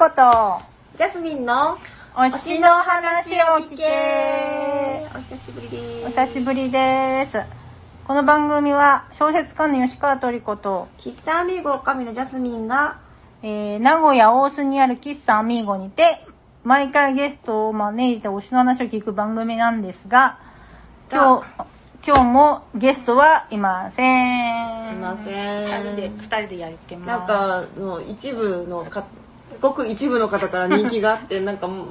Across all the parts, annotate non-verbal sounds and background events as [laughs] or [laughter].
こと、ジャスミンの推しの話を聞け。お久しぶりです。お久しぶりです。この番組は、小説家の吉川トリコと、喫茶アミーゴ神のジャスミンが、えー、名古屋大須にある喫茶アミーゴにて、毎回ゲストを招いて推しの話を聞く番組なんですが、今日、今日もゲストはいません。いません二人で、二人でやってます。なんか、の一部のか、ごく一部の方から人気があって、[laughs] なんかもう、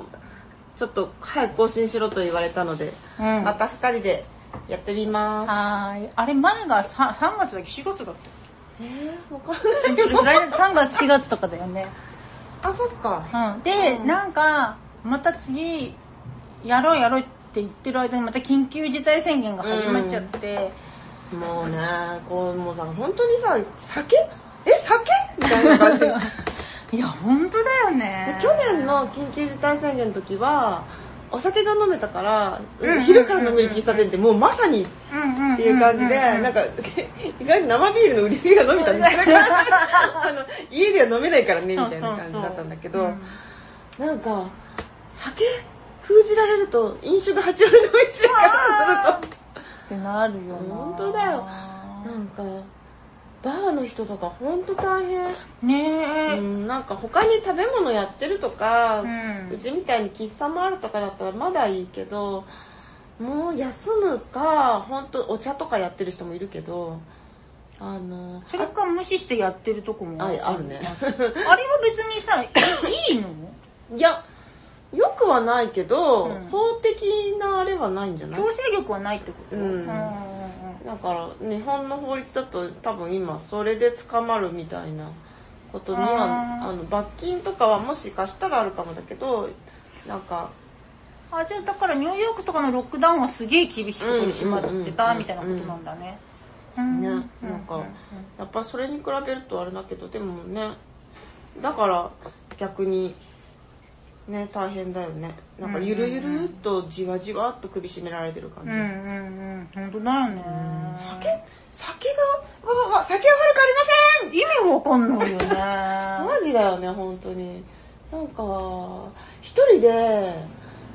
ちょっと早く更新しろと言われたので、うん。また二人でやってみまはーい。あれ、前が 3, 3月だっけ ?4 月だっす。えー、わかんけないけど。来年3月4月とかだよね。[laughs] あ、そっか。うん。で、うんなんか、また次、やろうやろうって言ってる間にまた緊急事態宣言が始まっちゃって、もうね、こう、もうさ、本当にさ、酒？え、酒？みたいな感じ。[laughs] でいや、本当だよね。去年の緊急事態宣言の時は、お酒が飲めたから、昼から飲める喫茶店ってもうまさにっていう感じで、なんか、[laughs] 意外に生ビールの売り上げが伸びたみたいな。[laughs] あの、家では飲めないからね、みたいな感じだったんだけど、なんか、酒封じられると飲酒が8割の店からすると、ってなるよな。本当だよ。なんか、バーの人とか本当大変。ねえ。うん、なんか他に食べ物やってるとか、ううんちみたいに喫茶もあるとかだったらまだいいけど、もう休むか、本当お茶とかやってる人もいるけど、あの、それか無視してやってるとこもああるね。[laughs] あれは別にさ、いいいの？いや、よくはないけど、うん。法的なあれはないんじゃない？強制力はないってこと？うんだから日本の法律だと多分今それで捕まるみたいなことにはあの罰金とかはもしかしたらあるかもだけどなんかあ、じゃあだからニューヨークとかのロックダウンはすげえ厳しく取り締まってたみたいなことなんだね。うん。ねなんかやっぱそれに比べるとあれだけどでもねだから逆にね大変だよね。なんかゆるゆるっとじわじわっと首絞められてる感じ、うんうんうん、本当だよね。酒酒がわわわ酒は悪くありません。意味わかんないよね。[laughs] マジだよね本当に。なんか一人で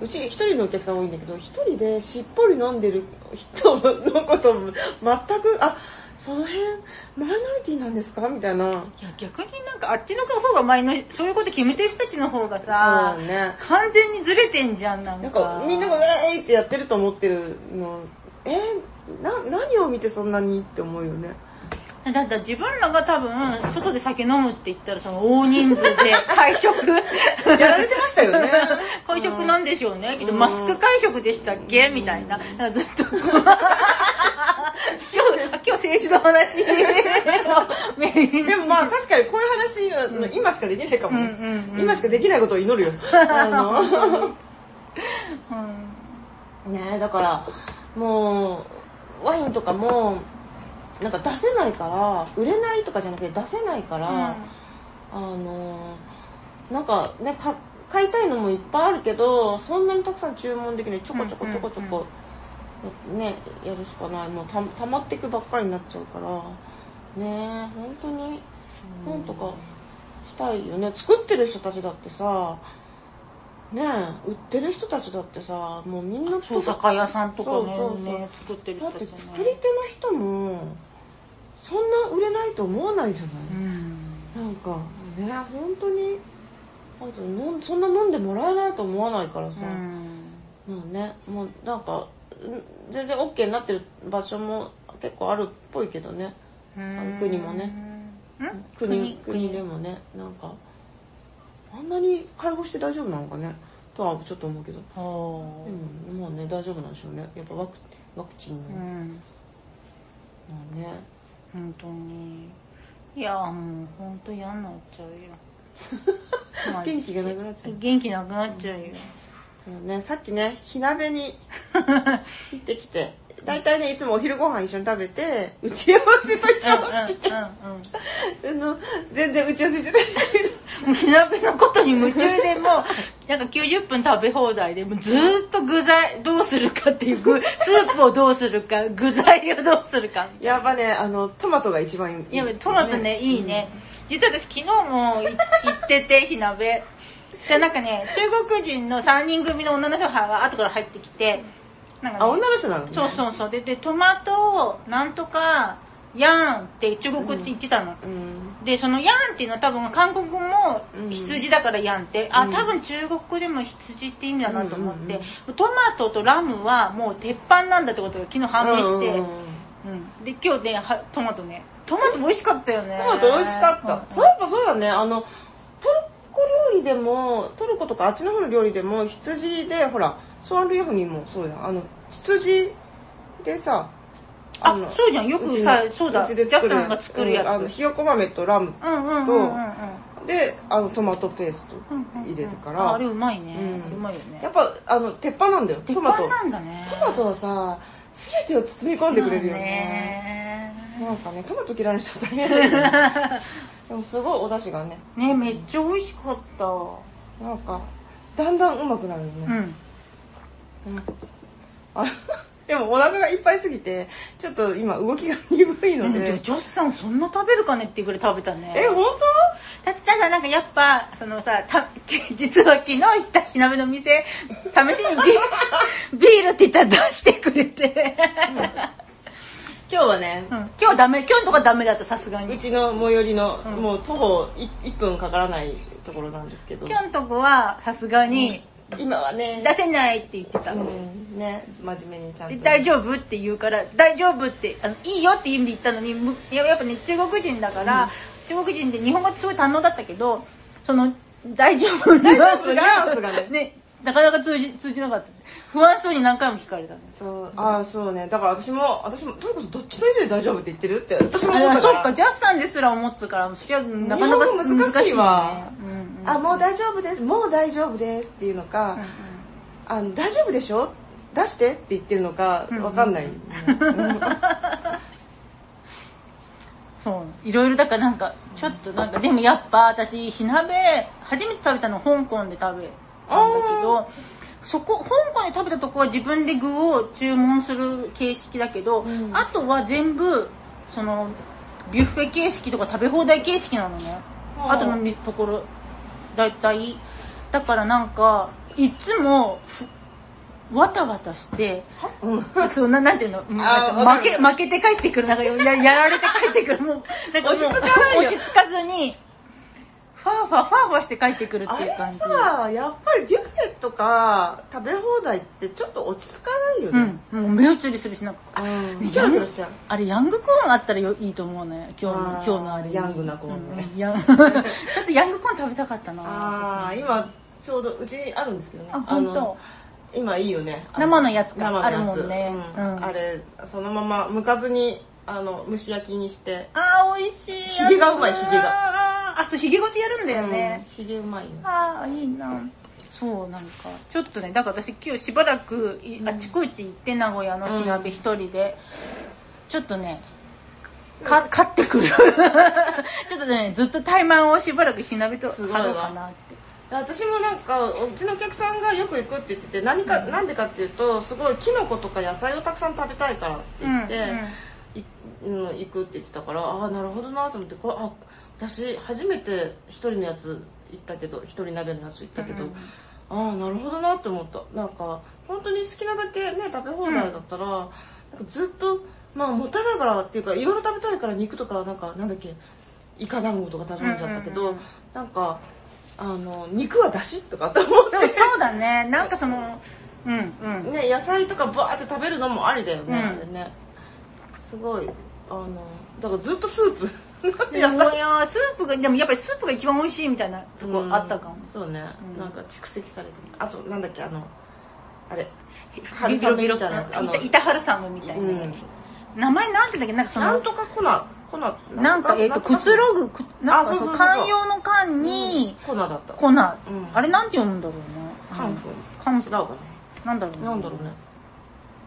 うち一人のお客さん多いんだけど一人でしっぽり飲んでる人のことも全くあその辺マイノリティなんですか？みたいな。いや逆になんかあっちの方が前のそういうこと決めてる人たちの方がさ、ね。完全にずれてんじゃんなんか。みんなが「ウェーイ!」ってやってると思ってるの。えな何を見てそんなにって思うよね。だって自分らが多分外で酒飲むって言ったらその大人数で [laughs] 会食。やられてましたよね。[laughs] 会食なんでしょうね。きっとうん。マスク会食でしたっけ？みたいな。ずっと政治の話。[laughs] でもまあ確かにこういう話は今しかできないかもね、うんうんうん。今しかできないことを祈るよ。[laughs] あの。うん。ねだからもうワインとかもなんか出せないから売れないとかじゃなくて出せないから、あのなんかねか買いたいのもいっぱいあるけどそんなにたくさん注文できない。ちょこちょこちょこちょこ、ねやるしかない。もうた溜まっていくばっかりになっちゃうから。ね本当に。なんとかしたいよね。作ってる人たちだってさね売ってる人たちだってさもうみんなそう酒屋さんとかねそうそうそう。ね作ってるだって作り手の人もそんな売れないと思わないじゃない、うん。なんかね本当に。あとそんな飲んでもらえないと思わないからさ、うん。もうねもうなんかうん全然 OK になってる場所も結構あるっぽいけどね。国もね。ん？国国？でもねなんかあんなに介護して大丈夫なのかね？とはちょっと思うけど、あー。うん、もうね大丈夫なんでしょうね。やっぱワクワクチンの、うん。まあね。本当に。いやもう本当嫌になっちゃうよ。[laughs] 元気がなくなっちゃう。元気なくなっちゃうよそうね、さっきね、火鍋に [laughs] 行ってきて、大体ね、いつもお昼ご飯一緒に食べて、打ち合わせと一緒にして、あの、全然打ち合わせしてないけど、[laughs] もう火鍋のことに夢中でもうなんか90分食べ放題でもうずーっと具材どうするかっていう具 [laughs] スープをどうするか具材をどうするか。やっぱね、あの、トマトが一番いい。いやトマトねいいね、実は私昨日もい行ってて火鍋でなんかね中国人の3人組の女の人が後から入ってきてなんか、ね、あ女の人なのね。そうそうそう。ででトマトなんとかヤンって中国語言ってたの、うん。でそのヤンっていうのは多分韓国語も羊だからヤンって、あ多分中国語でも羊って意味だなと思って、トマトとラムはもう鉄板なんだってことが昨日判明して、うんうんうんうん。で今日ねはトマトね。トマト美味しかったよね。トマト美味しかった、うん。そういえばそうだね。あのコ料理でもトルコとかあっちの方の料理でも羊でほらソアンルヤフにもそうだあの羊でさあのそうじゃん。よくさそうだ。うちで作るジャスさんが作るやつ。うんあのひよこ豆とラムうんうんうんうんうん。であのトマトペースト入れるから、ああれうまいね、うん。うまいよね。やっぱあの鉄板なんだよ。鉄トマト板なんだね。トマト。はさ全てを包み込んでくれるよね。ね。なんかねトマト嫌いな人大変だよね [laughs] でもすごいお出汁がね。ねめっちゃ美味しかった。なんかだんだんうまくなるよね、うん。うん。あ [laughs] でもお腹がいっぱいすぎてちょっと今動きが鈍いので、でもジョスさんそんな食べるかねっていうぐらい食べたね。え本だってただなんかやっぱそのさた [laughs] 実は昨日行った火鍋の店試しにビール [laughs] ビールって言ったら出してくれて、当今日はね、うん、今日ダメ。今日のとこはダメだったさすがうにちの最寄りの、うん。もう徒歩い1分かからないところなんですけど。今日のとこはさすがに今はね。出せないって言ってた、うん。ね。真面目にちゃんと。で大丈夫って言うから大丈夫ってあのいいよって意味で言ったのにややっぱね中国人だから、中国人で日本語すごい堪能だったけどその大丈夫大丈夫がね。なかなか通じ通じなかった不安そうに何回も聞かれたね。そう。ああそうね。だから私も私もとにかくどっちの意味で大丈夫って言ってるって私も思ったから。あそっか。ジャスさんですら思ってたからそりゃなかなか難しいわ。ね。うんうん。あもう大丈夫です。もう大丈夫ですっていうのか、うんうん。あの大丈夫でしょ？出してって言ってるのかうんわかんない、うんそう。いろいろだからなんかちょっとなんかでもやっぱ私火鍋初めて食べたの香港で食べたんだけどそこ香港で食べたとこは自分で具を注文する形式だけど、うん。あとは全部そのビュッフェ形式とか食べ放題形式なのね、はああとのところだいたい。だからなんかいつもふわたわたしてうん。そうななんていうの？負け負けて帰ってくる。なんかややられて帰ってくる。もうなんか落ち着かずにファーファーファーファーして帰ってくるってあれいう感じ。さやっぱりビュッフェとか食べ放題ってちょっと落ち着かないよね、うんもう目移りするしなんかあうん。あれヤングコーンあったらよいいと思うね。今日の今日のあれに。ヤングなコーンね。うんヤン [laughs] ちょっとヤングコーン食べたかったなああ今ちょうどうちにあるんですけどね。あ本当？の今いいよね。あ生のやつか。あるもんね。うん。うん。あれそのまま剥かずにあの蒸し焼きにして。あー美味しい。ヒゲがうまいヒゲがあそうヒゲごとやるんだよね、うんひげうまいよ。ああいいな。そうなんかちょっとねだから私今日しばらくいあちこち行って名古屋の火鍋一人で、ちょっとねか買ってくる。[laughs] ちょっとねずっと怠慢をしばらく火鍋とすごいわ。貼ろうかなって。私もなんかうちのお客さんがよく行くって言ってて何か、なんでかっていうとすごいキノコとか野菜をたくさん食べたいからって言って、いうん行くって言ってたからああなるほどなと思ってこれあ私初めて一人のやつ行ったけど一人鍋のやつ行ったけど、うんああなるほどなって思った。なんか本当に好きなだけね食べ放題だったら、なんかずっとまあもったいないからっていうかいろいろ食べたいから肉とかなんかなんだっけイカ団子とか頼んじゃったけど、うんうんうん。なんかあの肉はだしとかって思っでもそうだね。なんかその [laughs] う。んうん。てね野菜とかバーって食べるのもありだよね、うん。ね。すごいあのだからずっとスープ [laughs] いやいやスープがでもやっぱりスープが一番美味しいみたいなとこあったかも。うん、そうね、うん。なんか蓄積されてる。あとなんだっけあのあれビロビロみたいなやつ。板春さんみたいなやつ、名前なんてだっけ？なんかそのなんとか粉粉なんか、えっ、と、くつろぐ、くなんかそう寛容の缶に、粉だった。粉、ん。あれなんて読むんだろうね。カンフカン違うかなんだろうな。なんだろうね。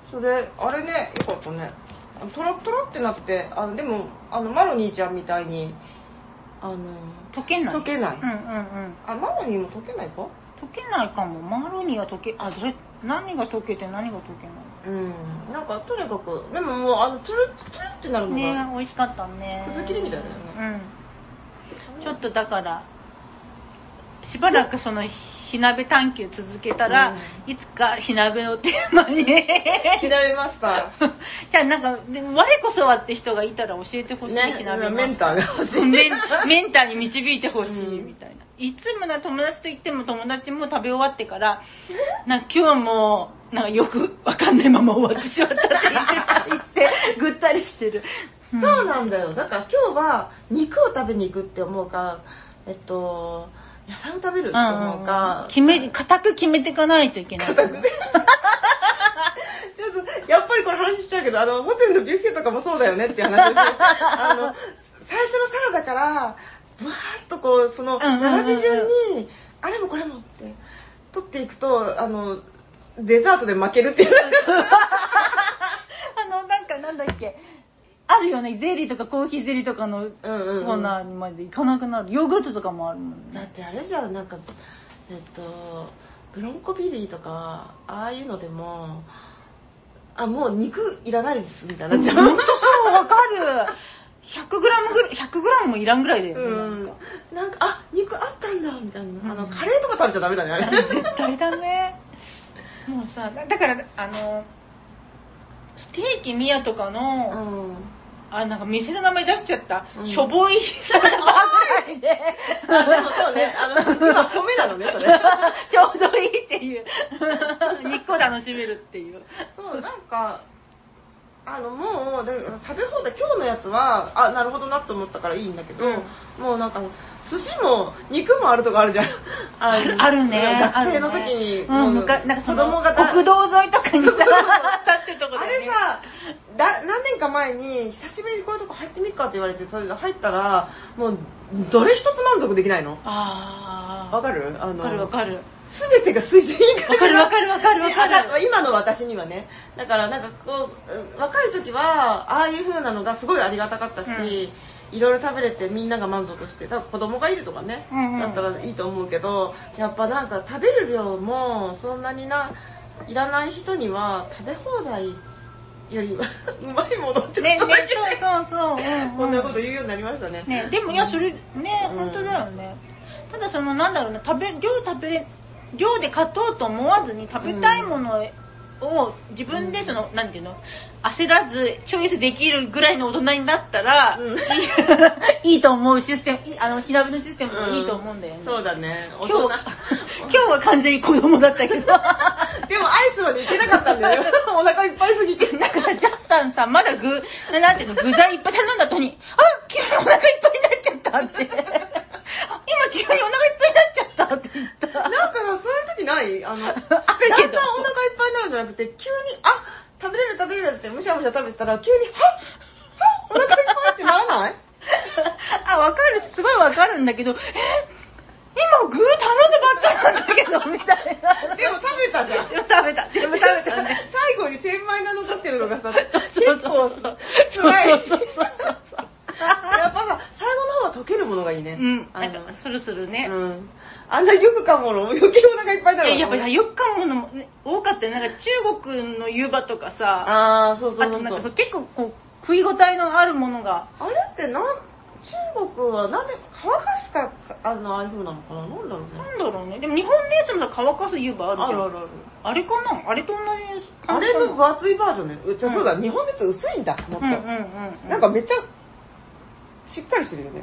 それあれねよかったねトラトラってなってあのでもあのマロニーちゃんみたいにあの溶けない。溶けない、うんうんうん。あマロニーも溶けないか？溶けないかも。マロニーは溶け、あ、どれ、何が溶けて何が溶けうんなんかとにかくでももうあのトゥルトゥルってなるのない。が、ね美味しかったね。くず切りみたいだよねうん。ちょっとだから、しばらくその火鍋探求続けたら、いつか火鍋のテーマに。火鍋マスター。[laughs] じゃあなんかでも我こそはって人がいたら教えてほしい、ね火鍋メンターが欲しい。メンターに導いてほしい。みたいな、いつもな友達と言っても友達も食べ終わってからなんか今日もなんかよくわかんないまま終わってしまったって言ってた言ってぐったりしてる。そうなんだよ。だから今日は肉を食べに行くって思うかえっと野菜を食べるって思うか、決め固く決めていかないといけない。固くね。ちょっとやっぱりこれ話しちゃうけどあのホテルのビュッフェとかもそうだよねっていう話をしてあの最初のサラダからぶわーっとこうその並び順に、あれもこれもって取っていくとあのデザートで負けるっていう。[laughs] あのなんかなんだっけあるよね。ゼリーとかコーヒーゼリーとかのコーナーにまで行かなくなる。ヨーグルトとかもあるもんね。だってあれじゃん。なんかえっとブロンコビリーとかああいうのでもあもう肉いらないですみたいになっちゃう、そうわかる。100g ぐらい 100g もいらんぐらいだよね、うん。なんか。あ肉あったんだみたいな、あのカレーとか食べちゃダメだねあれ。絶対だねもうさだだからあのステーキミヤとかの、うんあなんか店の名前出しちゃった、うん。しょぼい。サラダぐらいであでもそうね。あの今米なのねそれ。[laughs] ちょうどいいっていう。2個楽しめるっていう。そうなんかあのもう食べ放題今日のやつはあなるほどなと思ったからいいんだけど、もうなんか寿司も肉もあるとこあるじゃん。[laughs] あのあるね。学生の時に、あるね。うん、なんかそ子の供がだ国道沿いとかにさ立ってるとこだあよね。れさだ何年か前に久しぶりにこういうとこ入ってみっかって言われてそれで入ったらもうどれ一つ満足できないの？ああわかる？あのわかるわかる。全てが水準以下わかるわかるわかるわかる。あ今の私にはね。だからなんかこううん若い時はああいう風なのがすごいありがたかったし、いろいろ食べれてみんなが満足してだから子供がいるとかね、うんうん。だったらいいと思うけどやっぱなんか食べる量もそんなにないらない人には食べ放題よりはうまいものをちょっとねねだけ、そうそうそう、うんこんなこと言うようになりましたね。ねでもいやそれねうん。本当だよね、ただそのなんだろうね食べ量食べれ量で勝とうと思わずに食べたいものを自分でその、なんていうの？焦らずチョイスできるぐらいの大人になったら、うん。いい [laughs] と思うシステムあの火鍋のシステムもいいと思うんだよね、そうだね。大今人。日 [laughs] 今日は完全に子供だったけど。[laughs] でもアイスまでいけなかったんだよ。お腹いっぱいすぎて。なんかさ、ジャスさんさ、まだ具、ななんていうの、具材いっぱい頼んだ後に、あ、急にお腹いっぱいになっちゃったって。あ今急にお腹いっぱいになっちゃったって言った。なんかさ、そういう時ない？あの、[laughs] あるけどだんだんお腹いっぱいになるんじゃなくて、急に、あ、食べれる食べれるってむしゃむしゃ食べてたら、急に、はっ？はっ？お腹いっぱいってならない？[laughs] あ、わかる、すごいわかるんだけど、え、今具頼んだばっかなんだけど、みたいな。でも食べたじゃん。でも食べた、全部食べたね。最後に千枚が残ってるのがさ、[laughs] 結構辛い。そうそうそうぱさ、最後の方は溶けるものがいいね。うん、あのなんか、スルスルね。うん。あんなよく噛むもの余計お腹いっぱいになるいややっぱりよく噛むもの多かったよ。なんか中国の湯葉とかさ、あー、そうそうあとなんかそうそう。そう結構こう食い応えのあるものがあれってなん、中国はなんで乾かすから、あの、ああいう風なのかな？なんだろうね。なんだろうねでも日本のやつもさ乾かす湯葉あるじゃんあるあるある。あれかな？あれと同じあれの分厚いバージョンね。うじゃあそうだ、日本のやつ薄いんだ、もっと。うんうんうんうんなんかめっちゃ、しっかりしてるよね。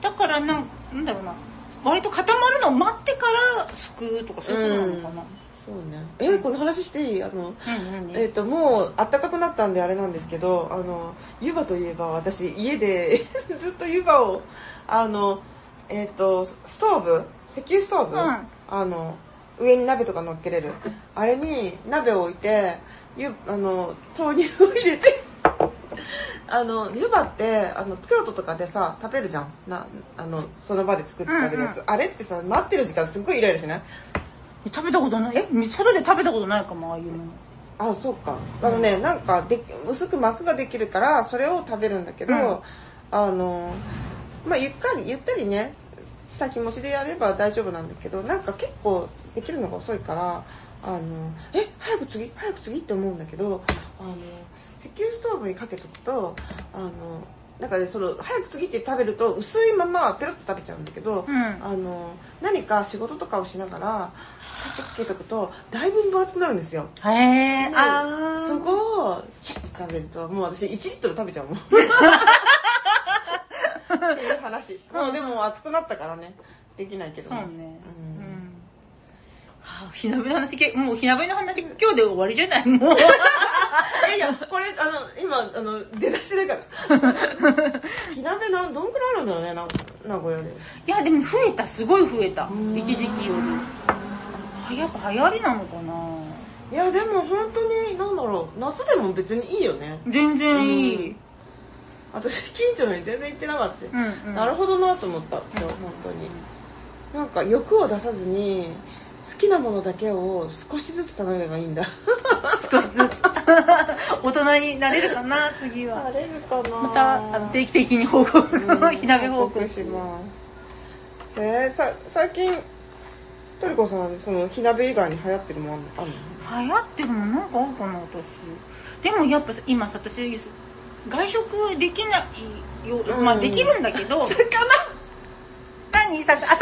だからなんなんだろうな。割と固まるのを待ってからすくうとかそういうことなのかな。そうね。えこの話していい？あの、うんうんえっ、と、もう暖かくなったんであれなんですけど、あの、湯葉といえば私家で [laughs] ずっと湯葉を、あの、えっ、と、ストーブ？石油ストーブ、うん。あの、上に鍋とか乗っけれる。あれに鍋を置いて、湯、あの、豆乳を入れて、[laughs] あの、湯葉って、あの、京都とかでさ、食べるじゃん。な、あの、その場で作って食べるやつ。うんあれってさ、待ってる時間すっごいイライラしない？食べたことない。え外で食べたことないかもああいうの。あそうか。あのねなんかで薄く膜ができるからそれを食べるんだけど、うん。あのまあゆったりゆったりね先持ちでやれば大丈夫なんだけどなんか結構できるのが遅いからあのえ早く次？早く次？って思うんだけどあの石油ストーブにかけとくとあのなんかねその早く次って食べると薄いままペロッと食べちゃうんだけど、うん。あの何か仕事とかをしながらかけとくとだいぶ分厚くなるんですよ。へえであそこをシュッて食べるともう私1リットル食べちゃうもん。[laughs] っていう話。もうでも熱くなったからね。できないけどそうね。うん火鍋の話けもう火鍋の話今日で終わりじゃない？もう。[laughs] いやいやこれあの今あの出だしだから。[laughs] 火鍋なんどんくらいあるんだろうねな名古屋で。いやでも増えた。すごい増えた。ん。一時期より。はやっぱ流行りなのかな？いやでも本当になんだろう。夏でも別にいいよね。全然いい、私近所のに全然行ってなかった、うんうん。なるほどなと思った。今日本当に。なんか欲を出さずに好きなものだけを少しずつ頼めばいいんだ。少しずつ。大人になれるかな次は。れるかな。またあの定期的に報告うん火鍋報告。しますえー、さ最近トリコさんその火鍋以外に流行ってるもんあるの？流行ってるもんなんかあるかな私。でもやっぱさ今さ私外食できないよ、うん。まあできるんだけど。[laughs] 魚何？さあそうそう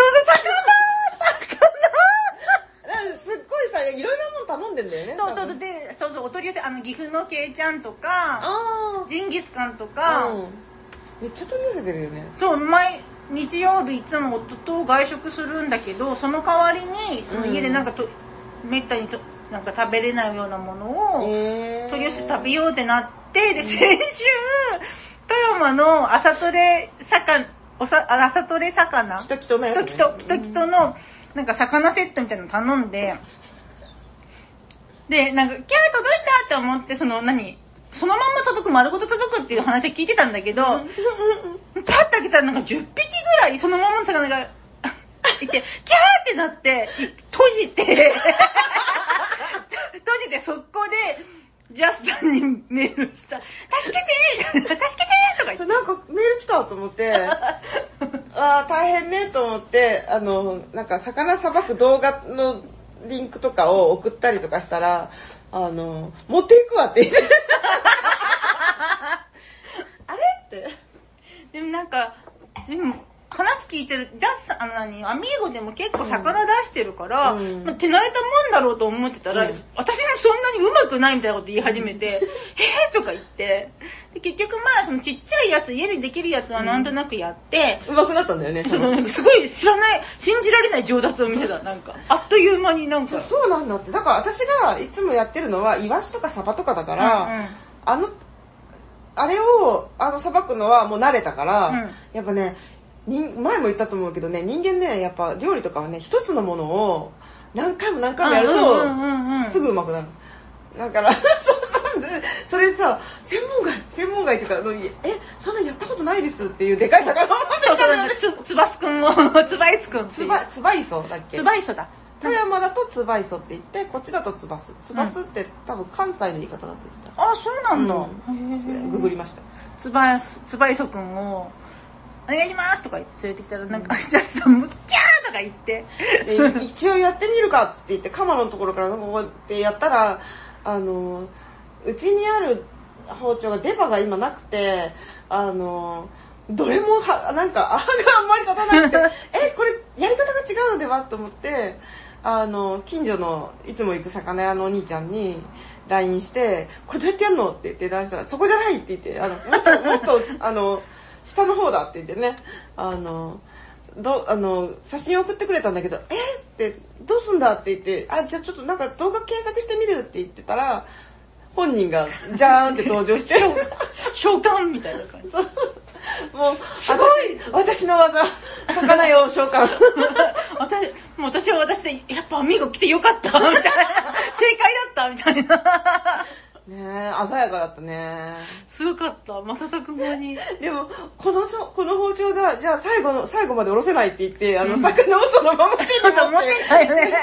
なんかすっごいさいろいろなもん頼んでんだよね魚そうそうでそうそうお取り寄せあの岐阜のけいちゃんとかあジンギスカンとあか、うん。めっちゃ取り寄せてるよね。そう毎日曜日いつも夫と外食するんだけどその代わりにその家でなんかと、めったにとなんか食べれないようなものを、えー。取り寄せて食べようってなってで先週富山の朝トレ魚おさあ朝トレ魚。きときとのやつ、ときときときとのなんか魚セットみたいなの頼んででなんかキャー届いたって思ってその何そのまんま届く丸ごと届くっていう話は聞いてたんだけどパッと開けたらなんか10匹ぐらいそのままの魚が [laughs] いてキャーってなってい閉じて [laughs] 閉じて速攻でジャスさんにメールした「助けて助けて!」とか言って。なんかメール来たと思って。[laughs] ああ大変ねと思ってあのなんか魚さばく動画のリンクとかを送ったりとかしたらあの持っていくわって言って。[laughs] あれって。でもなんか、でも話聞いてる、ジャスあの何、アミーゴでも結構魚出してるから、うん。まあ手慣れたもんだろうと思ってたら、うん。私もそんなにうまくないみたいなこと言い始めて、[laughs] えーとか言って、で結局まあそのちっちゃいやつ、家でできるやつはなんとなくやって、うまくなったんだよねその。なんかすごい知らない、信じられない上達を見せた、なんか。あっという間になんか。そうなんだって。だから私がいつもやってるのはイワシとかサバとかだから、うんうん。あのあれをあのさばくのはもう慣れたから、うん。やっぱね人前も言ったと思うけどね人間ねやっぱ料理とかはね一つのものを何回も何回もやるとすぐうまくなる。だから [laughs] そうそれさ専門外専門外っていうかえそんなやったことないです。っていうでかい魚を持ってたの。よねつ、つばすくんを、[laughs] つばいすくん。つばつば磯だっけ？つばいそだ。富山だとつば磯って言ってこっちだとつばす。つばすって多分関西の言い方だって言ってた。あ、そうなんだ。うん。ググりました。つばつばいそくんを、お願いします！とか言って連れてきたら、なんか、ジャスさんも、キャー！とか言って、で [laughs] 一応やってみるかっつって言ってカマのところからこうやってやったらあのうちにある包丁が出刃が今なくてあのどれもはなんかあがあんまり立たなくて [laughs] えこれやり方が違うのではと思ってあの近所のいつも行く魚屋のお兄ちゃんに LINE して「これどうやってやんの?」って言って LINE したら「そこじゃない」って言ってあのもっともっとあの下の方だって言ってねあのどあの写真送ってくれたんだけど「え？っ?」て「どうすんだ?」って言って「あじゃあちょっとなんか動画検索してみる」って言ってたら本人がジャーンって登場して召喚みたいな感じ。もうすごい私私の技魚よ召喚私、もう私は私で、やっぱアミーゴ来てよかったみたいな。正解だったみたいな。ねえ鮮やかだったねすごかった。瞬く間に。でもこのしょこの包丁だじゃあ最後の最後まで下ろせないって言ってあの魚をそのまま手に持って持ってたよね。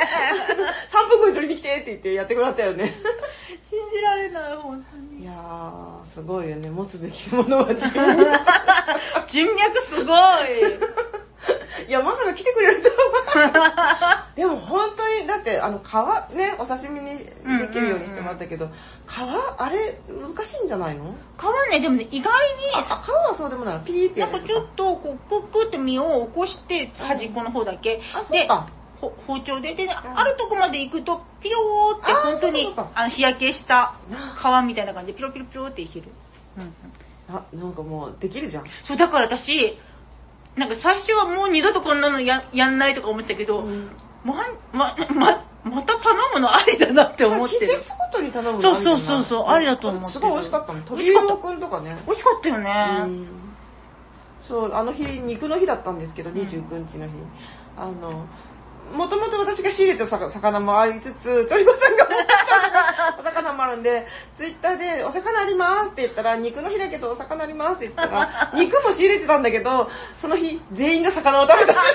3分後に取りに来てって言ってやってくれたよね信じられない、本当に。いやーすごいよね持つべきものは自分に [laughs] 人脈すごい。[laughs] いやまさか来てくれるとはでも本当にだってあの皮ねお刺身にできるようにしてもらったけど、皮あれ難しいんじゃないの？皮ね、でもね、意外あ皮はそうでもないの。ピーってに、なんかちょっと、こう、クックって身を起こして、端っこの方だけ。あそうか。ほ包丁で、で、ねあるとこまで行くと、ピローって本当にあの、日焼けした皮みたいな感じで、ピロピロピロっていける。うんうん。あなんかもうできるじゃん。そう、だから私、なんか最初はもう二度とこんなのややんないとか思ったけど、うん。ま、ま、ま、また頼むのありだなって思ってる。季節ごとに頼むのそうありそうそうそうありだと思ってる。すごい美味しかったの美味しかった。鳥居くんとかね。美味しかったよね。うん。そうあの日肉の日だったんですけど29日の日。あのもともと私が仕入れたさ魚もありつつ鳥子さんが持ってきたお魚もあるんで [laughs] ツイッターで「お魚あります」って言ったら「肉の日だけどお魚あります」って言ったら肉も仕入れてたんだけどその日全員が魚を食べた。[laughs]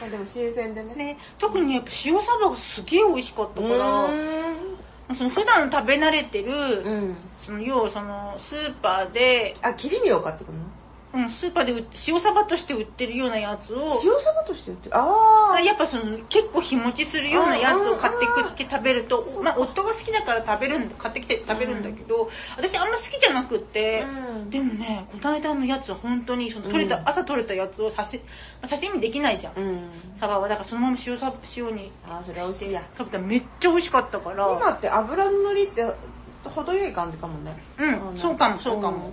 まあでも新鮮でね。ね、特にねやっぱ塩サバがすげえ美味しかったから、うその普段食べ慣れてる、うん。その要はそのスーパーで、あ切り身を買ってくるの？うん、スーパーで塩サバとして売ってるようなやつを、塩サバとして売ってる？ああやっぱその結構日持ちするようなやつを買ってくって食べると、まあ夫が好きだから食べるんで、買ってきて食べるんだけど、私あんま好きじゃなくって、うん。でもね、この間のやつは本当にその取れた、うん。朝取れたやつを刺し、まあ刺身できないじゃん。うん。サバは、だからそのまま塩サ塩にああそれは美味しいや。食べたらめっちゃ美味しかったから。今って油のりって程よい感じかもね。うん、そうかもそうかも。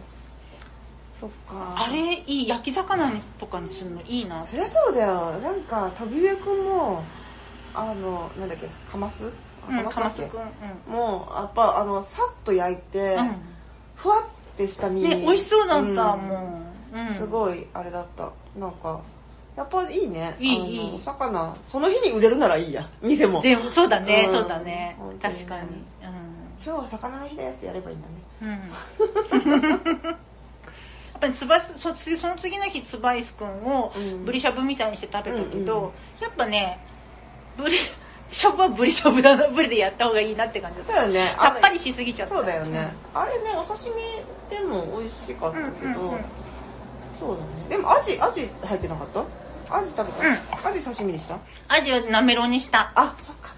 そっか。あれいい、焼き魚にとかにするのいいな。そりゃそうだよ。なんか飛び上くんもあのなんだっけカマスうん、カマスだっけ？かますくん。もうやっぱあのさっと焼いて、うん。ふわってした身。ね、美味しそうだった、ん。もう。うん。すごいあれだった。なんかやっぱいいね。いいいい。お魚。その日に売れるならいいや店も。全部、そうだね、うん。そうだね。確かに。今日は魚の日ですってやればいいんだね。うん。[laughs] っぱりつばすそその次の日つばいすくんをうん。ブリしゃぶみたいにして食べたけど、うんうん。やっぱねブリ [laughs] しゃぶはブリしゃぶだなブリでやった方がいいなって感じそうだよね。さっぱりしすぎちゃった。そうだよね、あれねお刺身でも美味しかったうんけど、うんうんそうだね。でもアジアジ入ってなかった？アジ食べた、うん。アジ刺身にした？アジはなめろうにした。あそっか。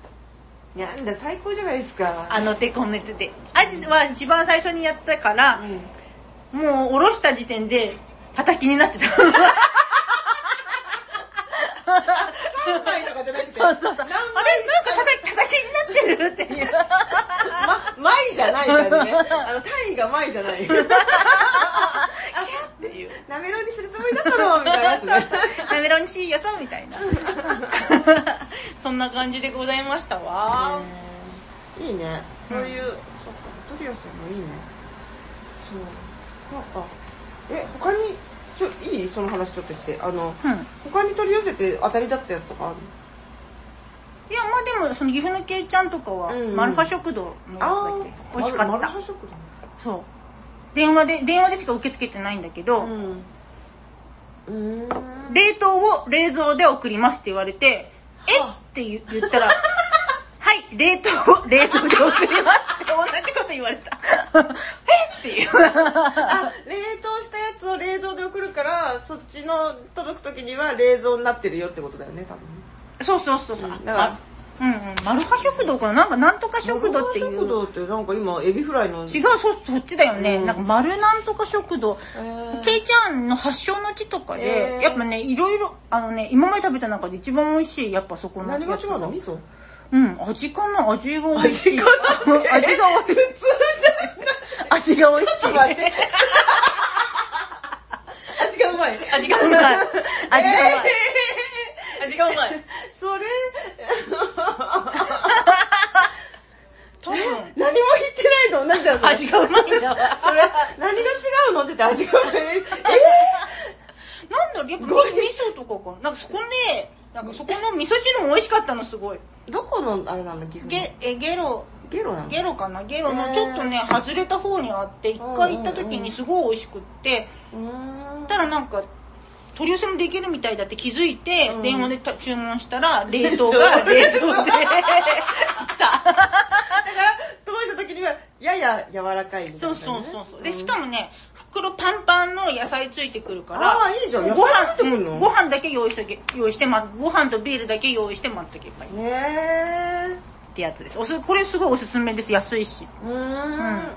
なんだ最高じゃないですか。あの手こねてて。アジは一番最初にやったからう、んもうおろした時点で叩きになってた。3枚とかじゃなくてそうそう。そう。あれなんか叩き、になってるっていう。ま、枚じゃない感じね。あの単位が枚じゃない。っていう。なめろうにするつもりだったのみたいなやつね。なめろうにしいやさみたいな。[laughs] そんな感じでございましたわ。いいね。そういう、そっかお取り寄せもいいね。そうなんかえ他にちょいい？その話ちょっとして。あのうん。他に取り寄せて当たりだったやつとかある？いや、まあでも、その岐阜のけいちゃんとかは、うんうん。マルファ食堂のやつだけ？美味しかった。マルハ。食そう。電話で、電話でしか受け付けてないんだけど、堂うん。冷凍を冷蔵で送りますって言われて、え？はあって言言ったら、[laughs] はい、冷凍を冷蔵で送りますって同じこと言われた。[laughs] えっていう。あ冷凍したやつを冷蔵で送るからそっちの届く時には冷蔵になってるよってことだよね多分そうそうそうそう。うんだからうんうん。マルハ食堂かな？なんかなんとか食堂っていう。マルハ食堂ってなんか今エビフライの違う、そ、そっちだよね。うんなんか丸なんとか食堂。えーケイちゃんの発祥の地とかで、えーやっぱね、いろいろ、あのね、今まで食べた中で一番美味しい、やっぱそこの何が違うの？味噌？うん、味かな味が美味しい。味かな味が美味しい。味が美味しい。ちょっと待って味がうまい。味がうまい。味がうまい。味がうまい。それ多分、何も言ってない。と同じだよそれ味がうまい。んだわ。それ何が違うのって言って味がうまい。えなんだろ、やっぱ味噌とかかな。なんかそこで、なんかそこの味噌汁も美味しかったの、すごい。どこのあれなんだ岐阜の？ゲ、え、ゲロ、ゲロなの？ゲロかな？ゲロのちょっとね、外れた方にあって、一回行った時にすごい美味しくって、たらなんか、取り寄せもできるみたいだって気づいて、うん。電話でた注文したら、[laughs] 冷凍が冷凍で。来た。[laughs] だから届いた時にはやや柔らかいみたいな、そうね。そうそうそう。で、んしかもね、袋パンパンの野菜ついてくるから。あーいいじゃん野菜ご飯ついてくるの？うんご飯だけ用意しとけ、用意して、ま、ご飯とビールだけ用意して待っとけばいい。ねえ。ってやつです。おす、これすごいおすすめです。安いし。うーん。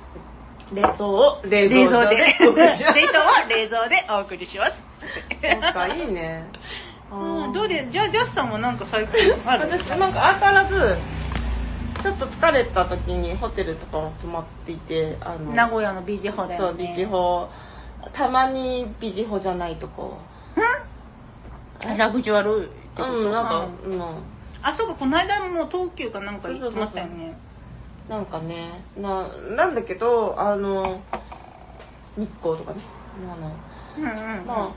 冷凍を冷冷蔵で。冷凍お送りします [laughs] は冷蔵でお送りします。なんかいいね。[laughs] うん、どうで、じゃあ、ジャスさんはなんか最近ある？[laughs] 私なんか相変わらずちょっと疲れた時にホテルとかも泊まっていてあの名古屋のビジホだよね。そうビジホたまにビジホじゃないとこ。ん？ラグジュアルってこと？うんなんかうん。うん。あ、そうか、この間も東急かなんか行ってましたよね。なんかねななんだけどあの日光とかね。あのうんうんうん。ま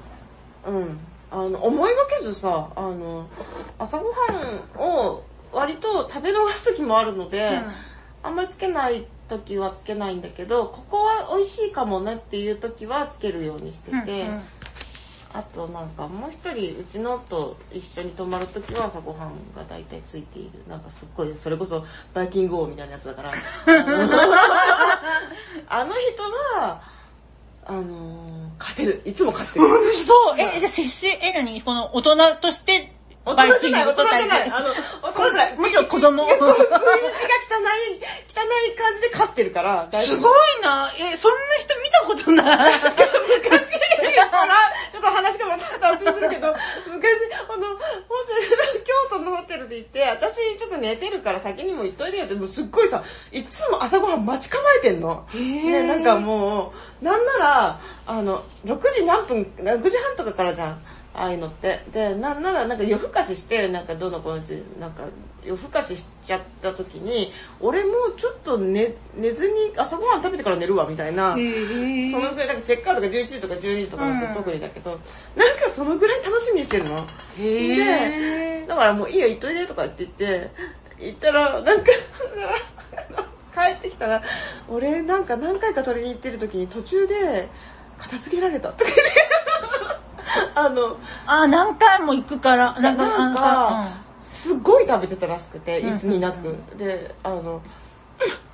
あうん。あの思いがけずさあの朝ごはんを割と食べ逃す時もあるので、あんまりつけない時はつけないんだけどここは美味しいかもねっていう時はつけるようにしてて、うんうん。あとなんかもう一人うちのと一緒に泊まる時は朝ごはんが大体ついている。なんかすっごいそれこそバイキング王みたいなやつだから。[laughs] あの人はあの勝てる。いつも勝ってる。[laughs] そう、え、じゃあ接し、え、何？この大人として、大人じゃない大人じゃないあのむしろ子供。雰囲気が汚い汚い感じで勝ってるからすごいな。え、そんな人見たことない。[laughs] 昔から、ちょっと話がまた脱線するけど、昔、あの、ホテル、京都のホテルで行って、私ちょっと寝てるから先にも行っといてよって、もうすっごいさ、いつも朝ごはん待ち構えてんの。ね、なんかもう、なんなら、あの、6時何分、6時半とかからじゃん。ああいうのって。で、なんならなんか夜更かしして、なんかどの子のうち、なんか夜更かししちゃった時に、俺もうちょっと寝、寝ずに朝ごはん食べてから寝るわ、みたいな。へーそのぐらい、なんかチェックアウトが11時とか12時とかと特にだけど、なんかそのぐらい楽しみにしてるの。へで、だからもういいよ、行っといでとかって言って、行ったら、なんか、[laughs] 帰ってきたら、俺なんか何回か取りに行ってる時に途中で片付けられたとか言って [laughs] あの、あ、何回も行くから。なんか、なんかすごい食べてたらしくて、うんいつになく。うんで、あの、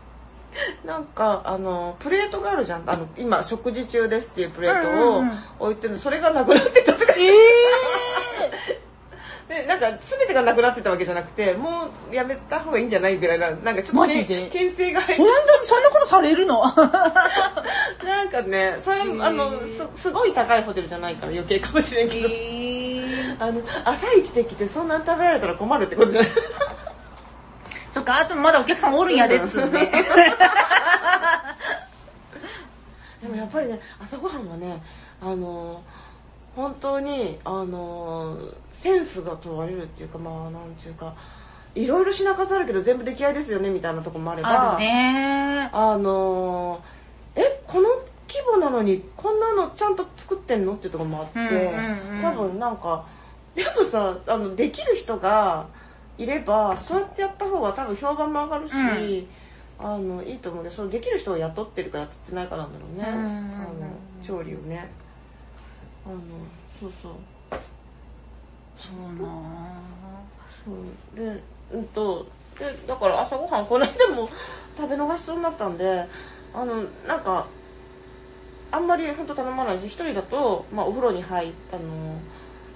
[laughs] なんか、あの、プレートがあるじゃん。あの、今、食事中ですっていうプレートうんを置いてるの、それがなくなってたとかうん。えで、なんか、すべてがなくなってたわけじゃなくて、もうやめた方がいいんじゃないぐらいな、なんかちょっとけ牽制が入ー、って。そんなことされるの？[laughs] なんかね、それ、あの、す、すごい高いホテルじゃないから余計かもしれんけど、ー。あの、朝一で来てそんなに食べられたら困るってことじゃない？[laughs] そっか、あとまだお客さんおるんやでっつうね。[laughs] でもやっぱりね、朝ごはんはね、あの、本当に、あの、センスが問われるっていうか、まあ、なんちゅうか、いろいろ品数あるけど全部出来合いですよね、みたいなとこもあれば、あるね。あのえこの規模なのにこんなのちゃんと作ってんの？っていうところもあって、うんうんうん。多分なんかでもさあのできる人がいればそうやってやった方が多分評判も上がるし、あのいいと思うけどそのできる人を雇ってるか雇ってないかなんだろうね、うんうんうん。あの調理をねあのそうそう。そうなそう。でうんとでだから朝ごはんこの間も食べ逃しそうになったんであのなんかあんまり本当頼まないし一人だと、まあ、お風呂に入っあの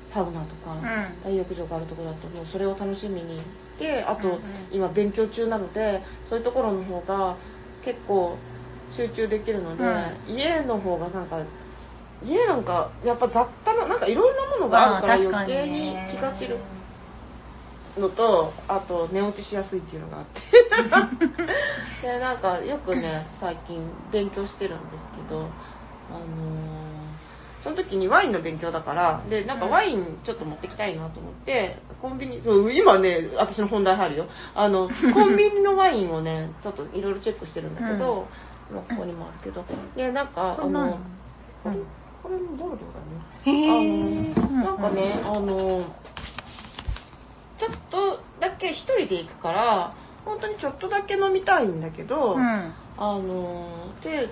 サウナとか、ん。大浴場があるところだともうそれを楽しみに行ってあと、うんうん。今勉強中なのでそういうところの方が結構集中できるので、家の方がなんか家なんかやっぱ雑多ななんかいろんなものがあるから余計に気が散るのとあと寝落ちしやすいっていうのがあって。[laughs] でなんかよくね最近勉強してるんですけどあのーその時にワインの勉強だからでなんかワインちょっと持ってきたいなと思ってコンビニそう今ね私の本題入るよ。あの [laughs] コンビニのワインをねちょっといろいろチェックしてるんだけど、まあここにもあるけど。でなんかあのうんこれもボルドー。だねへなんかね、あの、ちょっとだけ一人で行くから、本当にちょっとだけ飲みたいんだけど、うん。あの、で、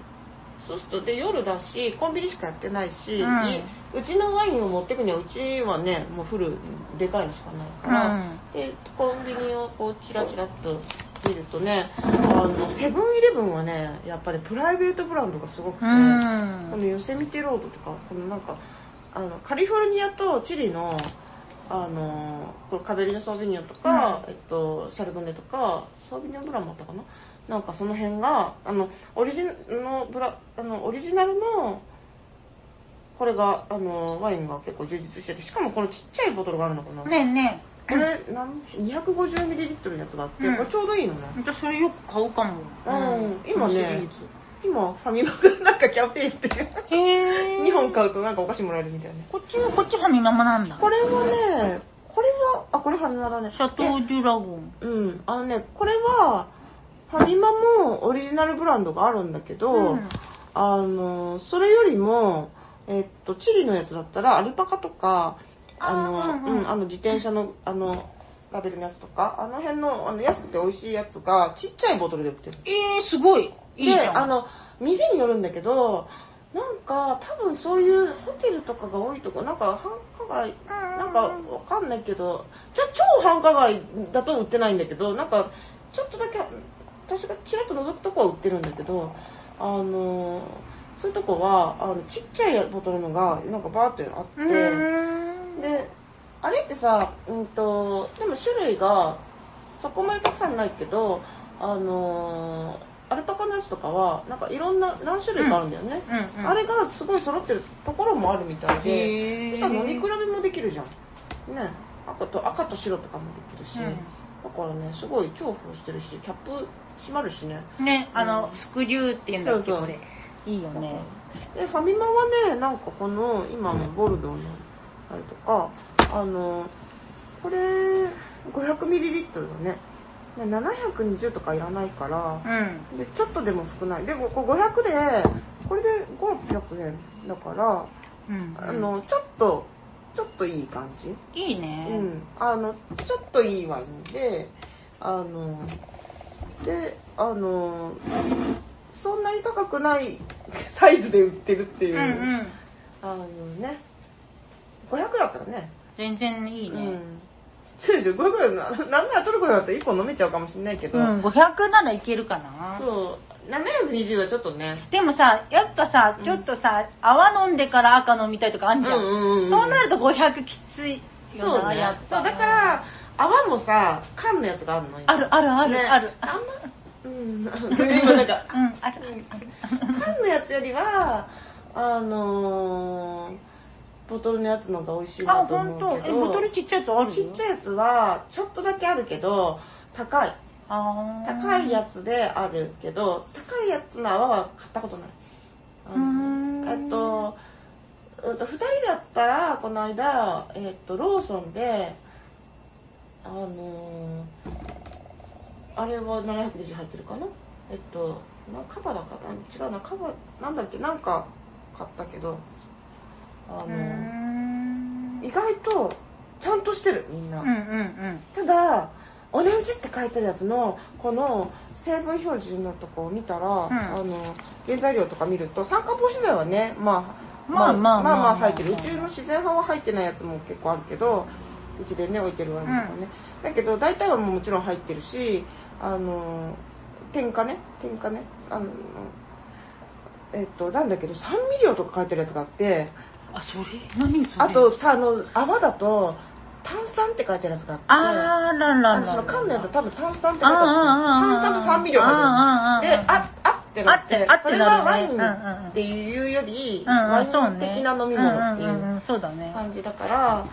そうすると、で、夜だし、コンビニしかやってないし、うん。いうちのワインを持ってくには、うちはね、もうフル、でかいのしかないから、うん。で、コンビニをこう、チラチラっと見るとねあのセブンイレブンはねやっぱりプライベートブランドがすごくて、うん。このヨセミテロードとかこのなんかあのカリフォルニアとチリのあのこれカベリネ・ソービニョンとか、えっと、シャルドネとかソービニョンブランもあったかな？なんかその辺があのオリジナのブラあのオリジナルのこれがあのワインが結構充実しててしかもこのちっちゃいボトルがあるのかな、ねえねこれなん 250ml のやつがあって、うん。これちょうどいいのね。え私それよく買うかも。うん今ね今ファミマがなんかキャンペーンってへえ2本買うとなんかお菓子もらえるみたいな。こっちのこっちファミママなんだ。これはねこれはあこれファミマだね。シャトージュラゴン。でうん。あのねこれはファミマもオリジナルブランドがあるんだけど、うん。あのそれよりもえっとチリのやつだったらアルパカとかあのうんあの自転車のあのラベルのやつとか。あの辺のあの安くて美味しいやつがちっちゃいボトルで売ってるえー、すごい。いいじゃん。であの店によるんだけどなんか多分そういうホテルとかが多いとこなんか繁華街なんかわかんないけどじゃ超繁華街だと売ってないんだけどなんかちょっとだけ私がちらっと覗くとこは売ってるんだけどあのそういうとこはあのちっちゃいボトルのがなんかバーってあって。うーんであれってさ、うんと、でも種類がそこまでたくさんないけど、あのーアルパカのやつとかはなんかいろんな何種類かあるんだよね、うんうんあれがすごい揃ってるところもあるみたいでそしたら飲み比べもできるじゃん。ね。赤と赤と白とかもできるし、うん。だからねすごい重宝してるしキャップ閉まるしね。ねあの、うん。スクリューっていうんだっけそうそう。これ。いいよね。でファミマはねなんかこの今のボルドーのとかあのこれ 500ml だね。ね720とかいらないからうん。でちょっとでも少ない。でもこれ500でこれで500円だからうん。あのちょっとちょっといい感じ。いいね、うん。あのちょっといいワインであのであのそんなに高くないサイズで売ってるっていう、うんうん。あのね500だったらね。全然いいね、うん。そうですよ500だななんならトルコだったら1本飲めちゃうかもしれないけど、うん、500ならいけるかな。そう。720はちょっとね。でもさやっぱさちょっとさ、泡飲んでから赤飲みたいとかあんじゃん,、うんうんうんそうなると500きついよなそうね。やっぱ。そうだから泡もさ缶のやつがあるのよ。あるあるある、ね。ある。あんま？[laughs] うん。今なんかうんある缶のやつよりはあのーボトルのやつの方が美味しいあなと思本うけど。当。えボトルちっちゃいやつあるちっちゃいやつはちょっとだけあるけど高い。高いやつであるけど高いやつの泡は買ったことない。えっとうんと2人だったらこの間、えっと、ローソンであのーあれは720入ってるかな？えっとなカバだかな？違うな。カバなんだっけ？なんか買ったけどあの意外とちゃんとしてるみんな、うんうんうん。ただお値打ちって書いてるやつのこの成分表示のとこを見たら、あの原材料とか見ると酸化防止剤はねまあまあまあまあまあまあ。入ってる。うちの自然派は入ってないやつも結構あるけどうちでね置いてるワインとかね、だけど大体はもちろん入ってるしあの添加ね添加ねあのえっとなんだけど酸味料とか書いてるやつがあってあそれ？何それ？あとさあの泡だと炭酸って書いてるやつがあって。あらららあのその缶のやつは多分炭酸って書いてああああある炭酸と酸味料がああ入ってる。でああってなって。あってあってそれはワインっていうよりうんワイン的な飲み物っていう感じだから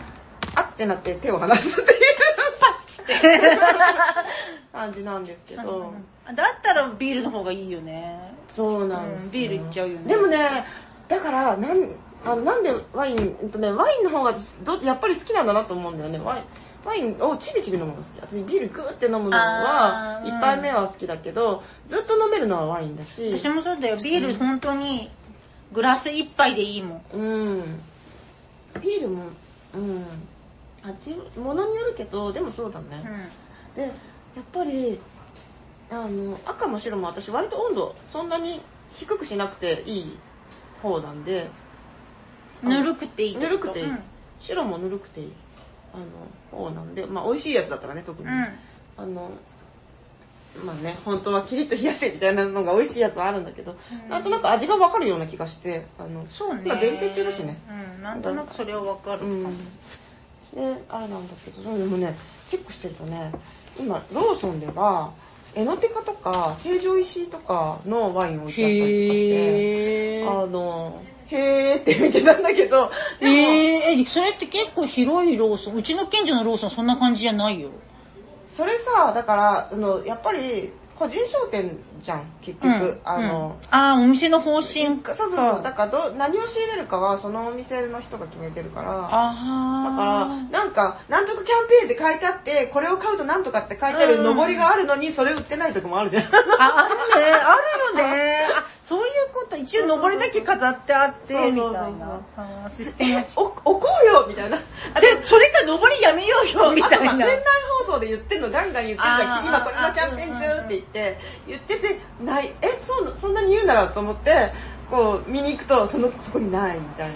あってなって手を離すっていう [laughs] 感じなんですけど。だったらビールの方がいいよね。そうなんですビールいっちゃうよね。でもねだからなんあのなんでワイン、えっとね、ワインの方がどやっぱり好きなんだなと思うんだよね。ワインワインをちびちび飲むのが好き。私ビールグーって飲むのはあー。うん1杯目は好きだけどずっと飲めるのはワインだし。私もそうだよ。ビール本当にグラス一杯でいいもん。うん。ビールもうん。味ものによるけどでもそうだね、でやっぱりあの赤も白も私割と温度そんなに低くしなくていい方なんでぬるくていいぬるくていい、うん。白もぬるくていい。あの方なんでまあ美味しいやつだったらね特に、うん。あのまあね、本当はキリッと冷やしてみたいなのが美味しいやつあるんだけど、うん。なんとなく味がわかるような気がして、あの、そうね。今勉強中だしね。うん。なんとなくそれはわかるかん。で、あれなんだけど、でもね、チェックしてるとね、今、ローソンでは、エノテカとか、成城石井とかのワイン置いてあったりとかして、あの、へーって見てたんだけど、えー、えそれって結構広いローソンうちの近所のローソンそんな感じじゃないよそれさ、だから、あの、やっぱり、個人商店じゃん、結局。うんあの、うんあーお店の方針そうそうそう。だからど、何を仕入れるかは、そのお店の人が決めてるから。だあから、なんか、なんとかキャンペーンって書いてあって、これを買うとなんとかって書いてあるうん上りがあるのに、それ売ってないとこもあるじゃん。ああるねあるよねあ [laughs] そういうこと一応上りだけ飾ってあってみたいな。あーシステムえ、お、置こうよみたいな。あでそれか上りやめようよみたいな。あとさ、店内放送で言ってんのガンガン言ってるじゃん。今これのキャンペーン中って言って、言ってて、ない、え、そう、そんなに言うなと思って、こう、見に行くと、その、そこにないみたいな。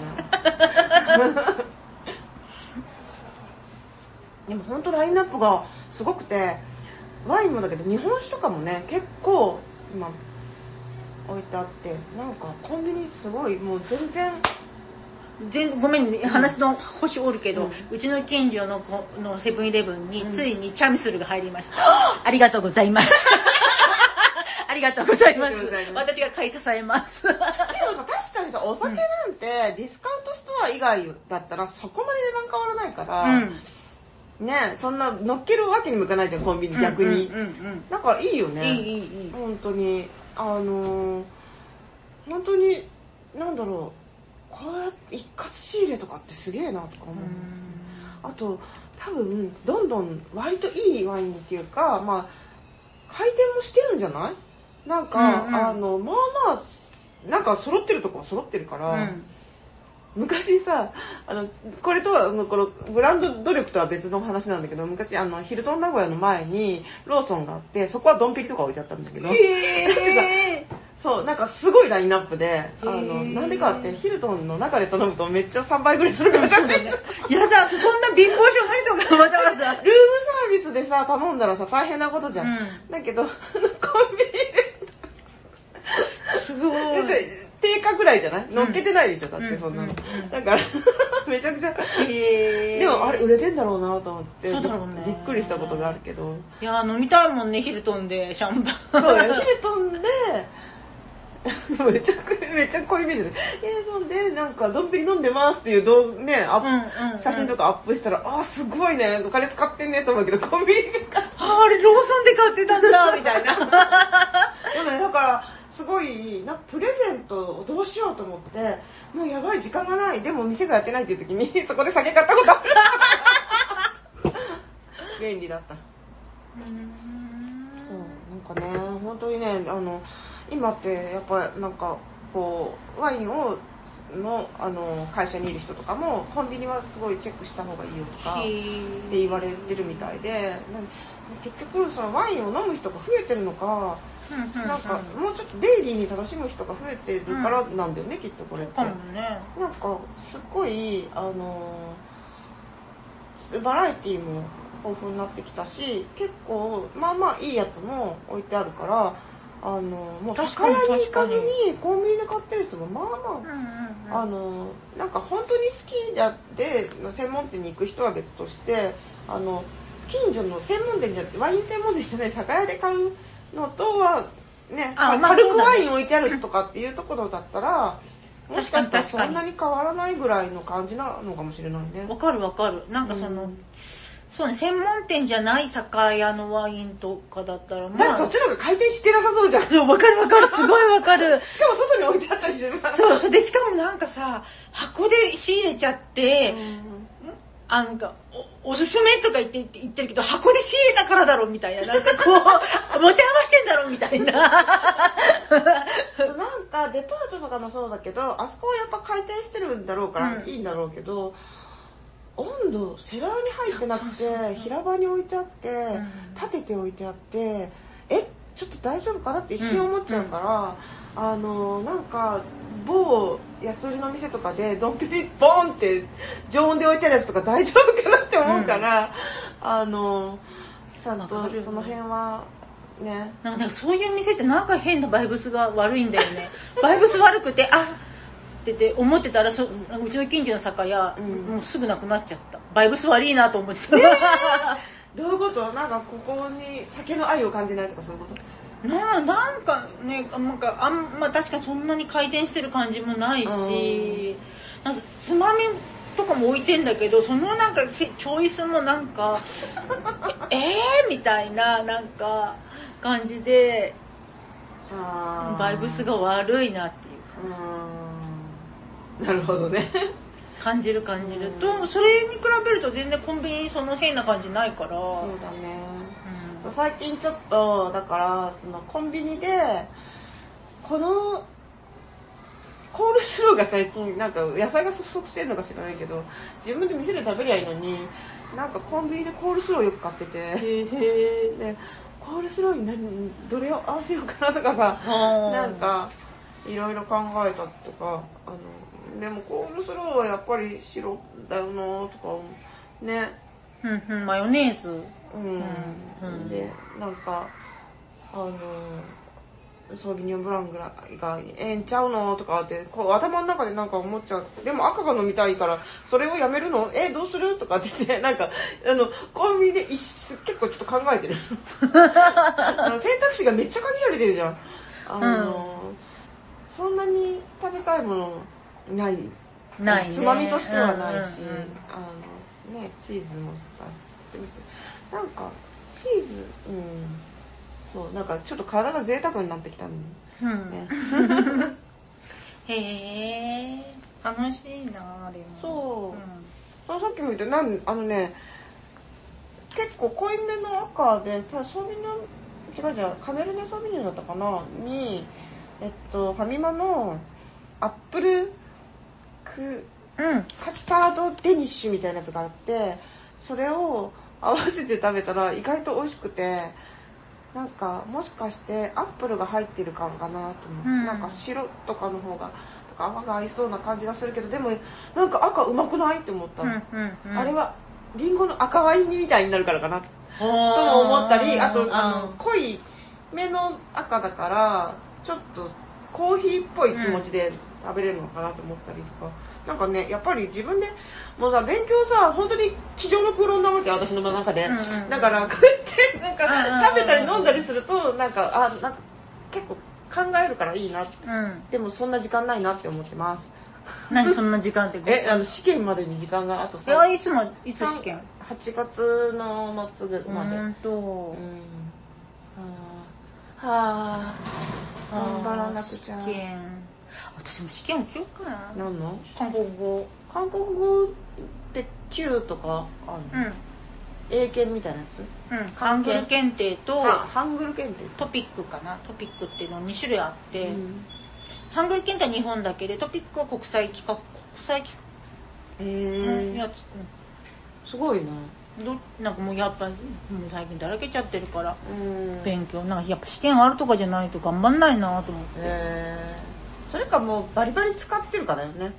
[laughs] でも本当ラインナップがすごくて、ワインもだけど日本酒とかもね、結構今置いてあって、なんかコンビニすごい、もう全然、全ごめんね話の星おるけど、ううちの近所のこのセブンイレブンにうん。ついにチャミスルが入りました、ありがとうございます。ありがとうございます。私が買い支えます。でもさ、確かにさ、お酒なんて、ディスカウントストア以外だったらそこまで値段変わらないから、うん。ね、そんな乗っけるわけにもいかないじゃん、コンビニ逆に。うんうんうんだからいいよね。うんいいいいいい。本当に。あのー、本当に、なんだろう、こうやって一括仕入れとかってすげえなとか思う。あと、多分、どんどん割といいワインっていうか、まあ、回転もしてるんじゃない？なんか、うんうん。あの、まあまあ、なんか揃ってるとこは揃ってるから、うん昔さ、あの、これとは、あの、この、ブランド努力とは別の話なんだけど、昔、あの、ヒルトン名古屋の前に、ローソンがあって、そこはドンペリとか置いてあったんだけど、へー。[laughs] そう、なんかすごいラインナップで、あの、なんでかって、ヒルトンの中で頼むとめっちゃ3倍ぐらいするからじゃん。ルームやだそんな貧乏症の人がわざわざ。サービスでさ、頼んだらさ、大変なことじゃん。うん。だけど、あのコンビすごニで、だって定価ぐらいじゃない？乗っけてないでしょ、だってうん。そんなの。だから、[laughs] めちゃくちゃ、でもあれ売れてんだろうなと思って、そうだろうね。びっくりしたことがあるけど。いや飲みたいもんねヒルトンで。シャンパン。そうだよ、[laughs] ヒルトンで、めちゃくめっちゃ濃いイメージで、ヒルトンでなんかドンピリ飲んでますっていう動画ね、写真とかアップしたら、あーすごいね、お金使ってんねと思うけど、コンビニで買っああれローソンで買ってたんだみたいな [laughs] ごい、なんかプレゼントをどうしようと思って、もうやばい、時間がない。でも店がやってないっていう時に、[laughs] そこで酒買ったことある。[laughs] 便利だった。そう、なんかね、本当にね、あの、今ってやっぱなんか、こう、ワインを、の、あの、会社にいる人とかも、コンビニはすごいチェックした方がいいよとか、って言われてるみたいで、結局そのワインを飲む人が増えてるのか、なんかもうちょっとデイリーに楽しむ人が増えてるからなんだよね、きっとこれって。ね。なんかすっごい、あのーバラエティーも豊富になってきたし、結構まあまあいいやつも置いてあるから、あのもう酒確かに屋に行かず確にコンビニで買ってる人もまあまああのなんか本当に好きだって専門店に行く人は別としてあの近所の専門店じゃワイン専門店じゃない酒屋で買うのとはねあまあ軽くワイン置いてあるとかっていうところだったらもしかしたらそんなに変わらないぐらいの感じなのかもしれないね。わかるわかる。なんかその、うん。そうね専門店じゃない酒屋のワインとかだったらまあ。そっちの方が回転してなさそうじゃん。しかそうわかるわかる。すごいわかる。[laughs] も外に置いてあったりしてさ。そうそれでしかもなんかさ箱で仕入れちゃって、あなんかおおすすめとか言って言ってるけど箱で仕入れたからだろみたいななんかこう [laughs] 持て余してんだろみたいな。[laughs] なんかデパートとかもそうだけどあそこはやっぱ回転してるんだろうからうん。いいんだろうけど、温度セラーに入ってなくて平場に置いてあって、ん。立てて置いてあってえちょっと大丈夫かなって一瞬思っちゃうから、あのなんか某安売りの店とかでドンピリボンって常温で置いてあるやつとか大丈夫かなって思うから、あのちゃんとその辺はね。なんかそういう店ってなんか変なバイブスが悪いんだよね。[laughs] バイブス悪くて、あってて思ってたらそうちの近所の酒屋、うん。もうすぐなくなっちゃった。バイブス悪いなと思ってた。どういうこと？なんかここに酒の愛を感じないとかそういうこと？ななんかね、なんかあんまあ、確かにそんなに回転してる感じもないし、なんかつまみとかも置いてんだけど、そのなんかせチョイスもなんか、[laughs] ええー、みたいななんか感じで、バイブスが悪いなっていうか。うーん。なるほどね感じる感じるうんと。それに比べると全然コンビニその変な感じないから。そうだね。うん。最近ちょっとだからそのコンビニでこのコールスローが最近なんか野菜が不足してるのか知らないけど自分で店で食べりゃいいのになんかコンビニでコールスローよく買ってて。へえ。でコールスローに何どれを合わせようかなとかさななんかいろいろ考えたとかあのでもコールスローはやっぱり白だよなとかね。うんうんマヨネーズ。うん、うんでなんかあのソービニョンブラングがええんちゃうのとかってこう頭の中でなんか思っちゃう。でも赤が飲みたいからそれをやめるの [laughs] えどうするとかって言ってなんかあのコンビニで一結構ちょっと考えてる。あの選択肢がめっちゃ限られてるじゃん。あの、そんなに食べたいものない。ないね。つまみとしてはないし、うんうんうん。あのねチーズもあってみて。なんかチーズうん。そうなんかちょっと体が贅沢になってきたのうん。ね、[laughs] へえ楽しいなでも。そう。あさっきも言ったなんあのね結構濃いめの赤でただソョン違う違うカメルネソービニョンだったかな？にえっとファミマのアップルクうん、うん、カスタードデニッシュみたいなやつがあってそれを合わせて食べたら意外と美味しくてなんかもしかしてアップルが入ってるからかなと思う、うん。なんか白とかの方がとか赤が合いそうな感じがするけどでもなんか赤うまくないって思ったの、うんうんあれはリンゴの赤ワイン煮みたいになるからかな。ととも思ったりあとあのうん濃いめの赤だからちょっとコーヒーっぽい気持ちで食べれるのかなと思ったりとか、なんかねやっぱり自分でもうさ勉強さ本当に机上の空論なわけ私の中で、うんうんだからこうやってなんか食べたり飲んだりするとなんかあなんか結構考えるからいいな。うん。でもそんな時間ないなって思ってます。何そんな時間って [laughs] えあの試験までに時間があといやいつもいつ試験？8月の末ぐまで。うんと。うん。はあはあ頑張らなくちゃ。試験私も試験受けようかな。何の？韓国語韓国語って級とかあるの、うん。英検みたいなやつ？うん。ハングル検定とあハングル検定。トピックかな。トピックっていうの2種類あって、うん。ハングル検定は日本だけでトピックは国際企画国際企へえ画のやつ。すごいね。どなんかもうやっぱもう最近だらけちゃってるから。勉強。なんかやっぱ試験あるとかじゃないと頑張んないなと思って。えそれかもうバリバリ使ってるかだよね。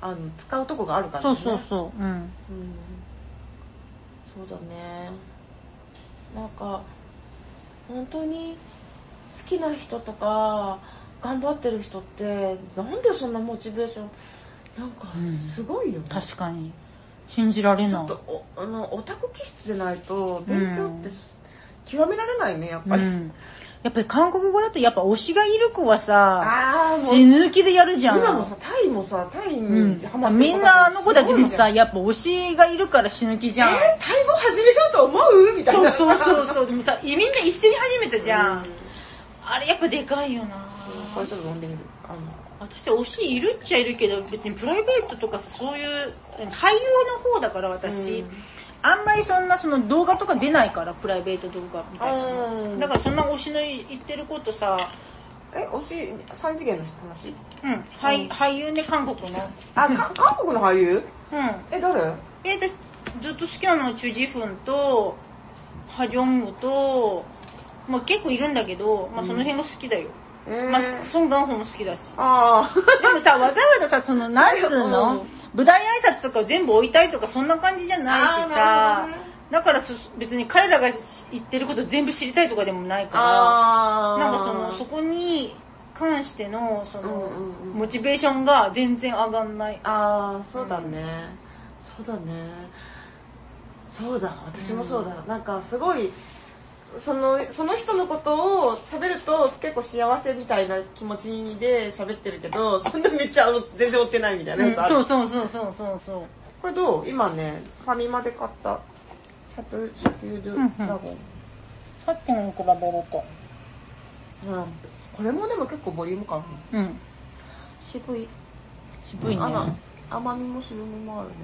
あの使うとこがあるからそうねそうそう。うん。うん。そうだね。なんか本当に好きな人とか頑張ってる人ってなんでそんなモチベーションなんかすごいよね、確かに。信じられない。ちょっとおあのオタク気質でないと勉強って極められないねやっぱり、うん、やっぱり韓国語だとやっぱ推しがいる子はさ死ぬ気でやるじゃん。今もさタイもさタイうん。にハマってるみんなあの子たちもさやっぱ推しがいるから死ぬ気じゃん。えタイ語始めようと思うみたいな。そうそうそうそう。でもさみんな一斉に始めたじゃん、うん。あれやっぱでかいよな。これちょっと飲んでみる。あの。私推しいるっちゃいるけど別にプライベートとかさそういう俳優の方だから私、うんあんまりそんなその動画とか出ないからプライベート動画みたいなうんだからそんな推しの言ってることさえ推し三次元の話？うん、俳俳優ね韓国の。あか韓国の俳優？うん。え誰？えでずっと好きなのはチュ・ジフンとハ・ジョングと、まあ、結構いるんだけど、まあ、その辺が好きだよ、えー。まあ、ソン・ガンホも好きだし。あ [laughs] でもさわざわざさそのなんつううん。の舞台挨拶とか全部置いたいとかそんな感じじゃないしさ。だからそ別に彼らが言ってること全部知りたいとかでもないかあら、なんかその、そこに関しての、その、うんうんうん。モチベーションが全然上がんない。ああそうだね、そうだね。そうだ私もそうだ、なんかすごいそのその人のことを喋ると結構幸せみたいな気持ちで喋ってるけどそんなめっちゃ全然追ってないみたいなやつある、そうそうそうそうそうそう。これどう？今ねファミマで買った。シャトルシャトルドゥラゴン、さっきのに比べると。うん。これもでも結構ボリューム感ある。うん。渋い。渋いね。甘みも渋みもあるね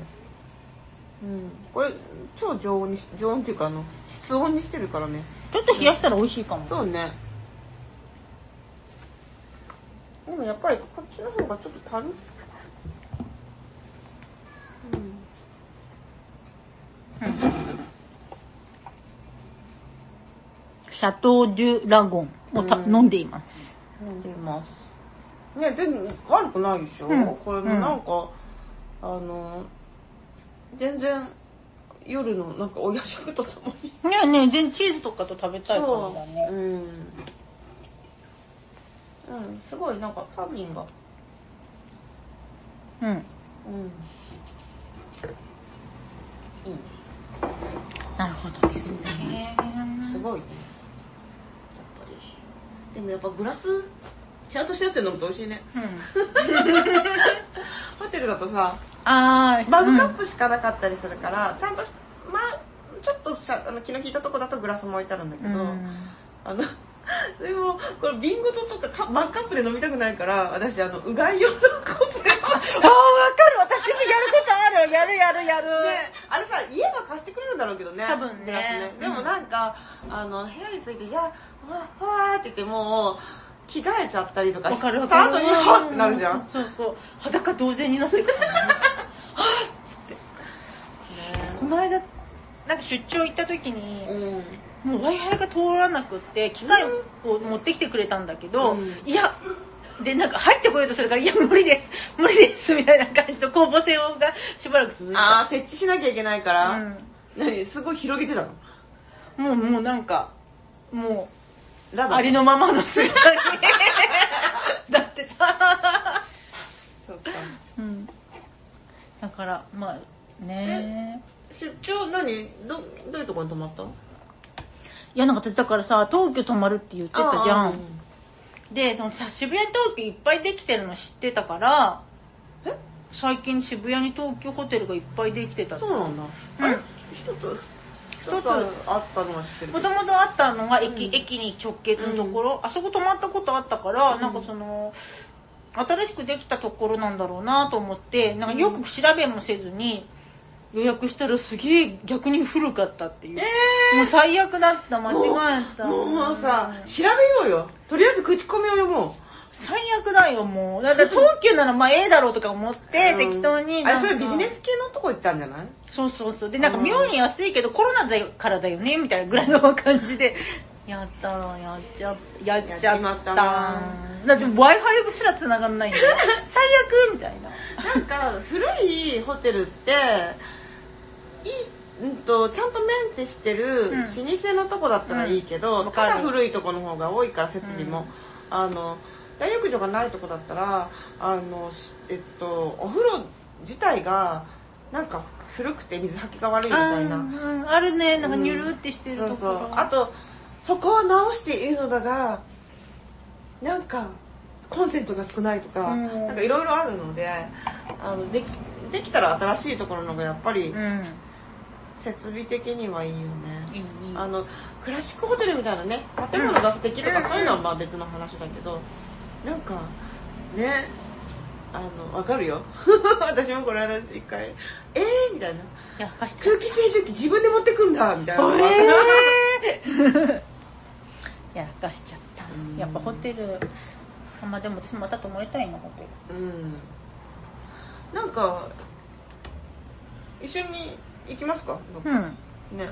うん。これ超常温にし常温っていうかあの室温にしてるからね。ちょっと冷やしたら美味しいかも。そうね。でもやっぱりこっちの方がちょっと足るシャトー・デュ・ラゴンをた、うん。飲んでいます。飲んでいます。ね全然悪くないでしょ、うん。これもなんか、あの全然夜のなんかお夜食とともに。いやね、全然チーズとかと食べたい感じだね。う。ん、うん、すごいなんかタンニンが。うん。うん。いい。ねなるほどですね。すごいね。やっぱり。でもやっぱグラスちゃんとしたやつで飲むと美味しいね。うん。[laughs] ホテルだとさあー、マグカップしかなかったりするから、ちゃんとしまあちょっとしゃあの気の利いたとこだとグラスも置いてあるんだけど、うん。あの [laughs] でもこれ瓶ごととかカマグカップで飲みたくないから私あのうがい用のコップであー、わかる。私もやることある。やるやるやる。ね、あれさ言えば貸してくれるんだろうけどね多分ねねでもなんか、あの部屋に着いてじゃあふわふわーって言ってもう着替えちゃったりとかしわかるわしたかる。後にはってなるじゃん、そうそう。裸同然になってくる。この間、なんか出張行った時に、うん。もう Wi-Fi が通らなくって、機械を持ってきてくれたんだけど、うん。いや、で、なんか入ってこようとするから、いや、無理です、無理です、みたいな感じの攻防戦がしばらく続いた。ああ設置しなきゃいけないから、うん。何？すごい広げてたの？もう、もうなんか、もう、ラバありのままの姿に。[laughs] なってた。そうか。うん。だから、まあ、ね出張何？どどういうところに泊まった？いや、なんか私だからさ、東京泊まるって言ってたじゃん。で、そのさ、渋谷に東京いっぱいできてるの知ってたから、え？最近渋谷に東京ホテルがいっぱいできてたそうなんだ、うん。あれ？一つ？一つ。あったのは知ってるもともとあったのが駅,、うん。駅に直結のところ、あそこ泊まったことあったから、うん。なんかその、新しくできたところなんだろうなと思って、なんかよく調べもせずに、予約したらすげえ逆に古かったっていう。もう最悪だった、間違えた。もうさ調べようよとりあえず口コミを読も最悪だよ、もう。だから東急ならまあええだろうとか思って、う適当にあれ。それビジネス系のとこ行ったんじゃない？そうそうそう。で、なんか妙に安いけど、コロナだからだよね、みたいなぐらいの感じで、やったら、やっちゃ、やっちゃった。やっちまったなだって Wi-Fi すら繋がんないんだよ。最悪みたいな。[laughs] なんか古いホテルっていいうんとちゃんとメンテしてるうん。老舗のとこだったらいいけど、うん。ただ古いとこの方が多いから設備も、あの大浴場がないとこだったらあのしえっとお風呂自体がなんか古くて水はきが悪いみたいな、あーうん。あるね、なんかニュルってしてるとこそうそう。ろ。あとそこは直しているのだがなんかコンセントが少ないとか、うん。なんかいろいろあるのであのできできたら新しいところの方がやっぱりうん。設備的にはいいよね、いい。いいあのクラシックホテルみたいなね建物が素敵とかそういうのはまあ別の話だけどなんかねあのわかるよ。[laughs] 私もこの間一回「えー?」みたいな。やっぱしちゃ空気清浄機自分で持ってくんだ。みたいな。のがあって [laughs] やらかしちゃった。うん。やっぱホテル、あまあでも私また泊まりたいな、ホテル。うん。なんか一緒に行きますか、どっかうん。ね。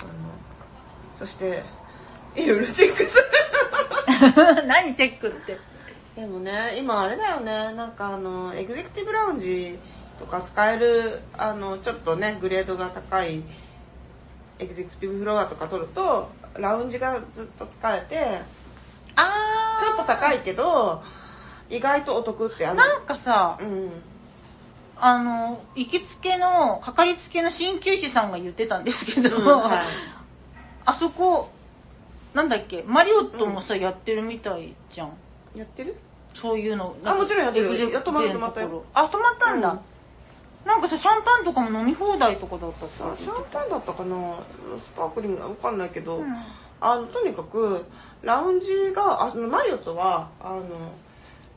あのそしていろいろ [laughs] チェックする。[laughs] 何チェックって？でもね今あれだよね。なんかあのエグゼクティブラウンジとか使えるあのちょっとねグレードが高いエグゼクティブフロアとか取るとラウンジがずっと疲れてあちょっと高いけど意外とお得ってあのなんかさうんあの行きつけのかかりつけの鍼灸師さんが言ってたんですけど、うんはい。あそこなんだっけマリオットもさ、やってるみたいじゃん。やってる？そういうの。あもちろんやってる。止ま止まったよ。あ止まったんだ、なんかさシャンパンとかも飲み放題とかだったってシャンパンだったかな。スパークリングわかんないけど、うん。あのとにかくラウンジがあのマリオットはあの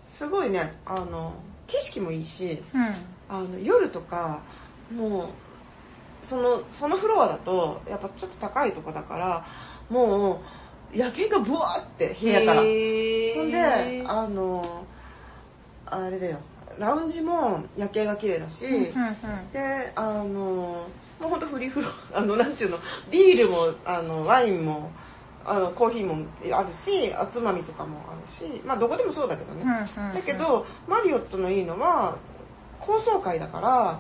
すごいねあの景色もいいしうんあの夜とかもうそのそのフロアだとやっぱちょっと高いとこだからもう夜景がブワーって部屋から。そんであのあれだよ。ラウンジも夜景が綺麗だし、うんうんであのもうほんとフリーフロア [laughs] あのなんちゅうのビールもあのワインもあのコーヒーもあるしおつまみとかもあるしまあどこでもそうだけどね、うんうんうん。だけどマリオットのいいのは高層階だから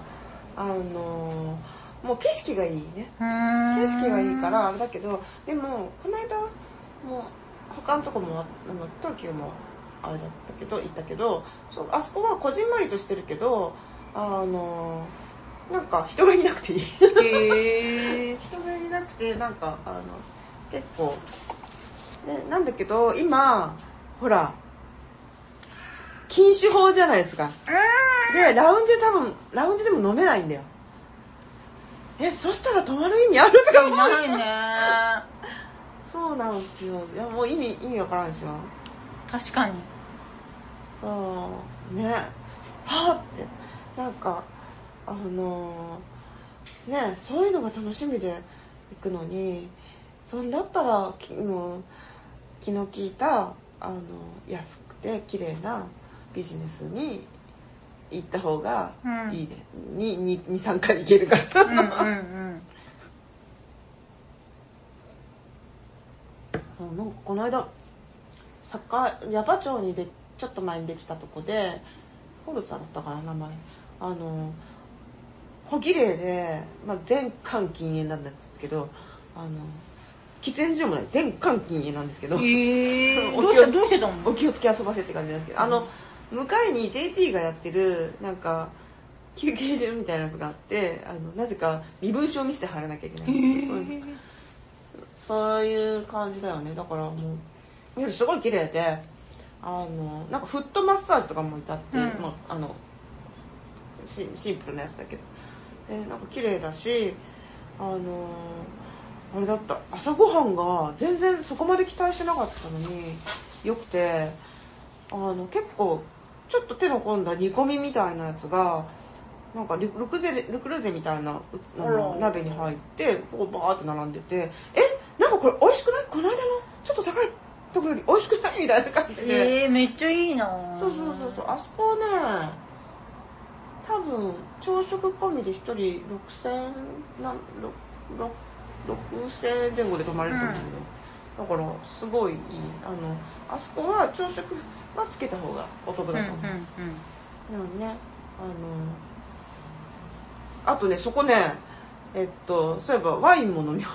あのもう景色がいいね。景色がいいからあれだけどでもこの間もう他のとこもあの東急もあれだったけど行ったけどそうあそこはこじんまりとしてるけどあのなんか人がいなくていい。へえ [laughs] 人がいなくてなんかあの結構、ね、なんだけど今ほら禁酒法じゃないですか。でラウンジで多分ラウンジでも飲めないんだよ。えそしたら泊まる意味あるとか思うないね。[laughs] そうなんですよ。いやもう意味意味わからんでしょ確かに。そう。ね。はっって。なんかあのねそういうのが楽しみで行くのにそんだったらきもう気の利いたあの安くて綺麗なビジネスに行った方がいいね、に23回行けるから。うんうんうん。[laughs] なんかこの間栄矢場町にでちょっと前にできたとこでホルサだったかな名前。あの小綺麗で、まあ、全館禁煙なんですけどあの喫煙所もない全館禁煙なんですけど、へえお [laughs] どうしたどうしてたの？お気をつけ遊ばせって感じなんですけど、あの向かいに JT がやってるなんか休憩所みたいなやつがあってあのなぜか身分証を見せて入らなきゃいけない。へそういうえそういう感じだよね。だからもうすごい綺麗であのなんかフットマッサージとかもいたって、うん。まあ、あのシシンプルなやつだけど。でなんか綺麗だしあのあれだった。朝ごはんが全然そこまで期待してなかったのによくてあの結構ちょっと手の込んだ煮込みみたいなやつがなんかルルクゼルクルゼみたいなうあの鍋に入ってこうバーって並んでてえなんかこれ美味しくない？この間のちょっと高いとこより美味しくない？みたいな感じで、えー、めっちゃいいな。そうそうそうそう。あそこね多分朝食込みで1人6000なんろろ6000円前後で泊まれると思うんだけど、だからすごいいい。あのあそこは朝食はつけた方がお得う。んうんだと思う、なのねあのあとねそこねえっとそういえばワインも飲み放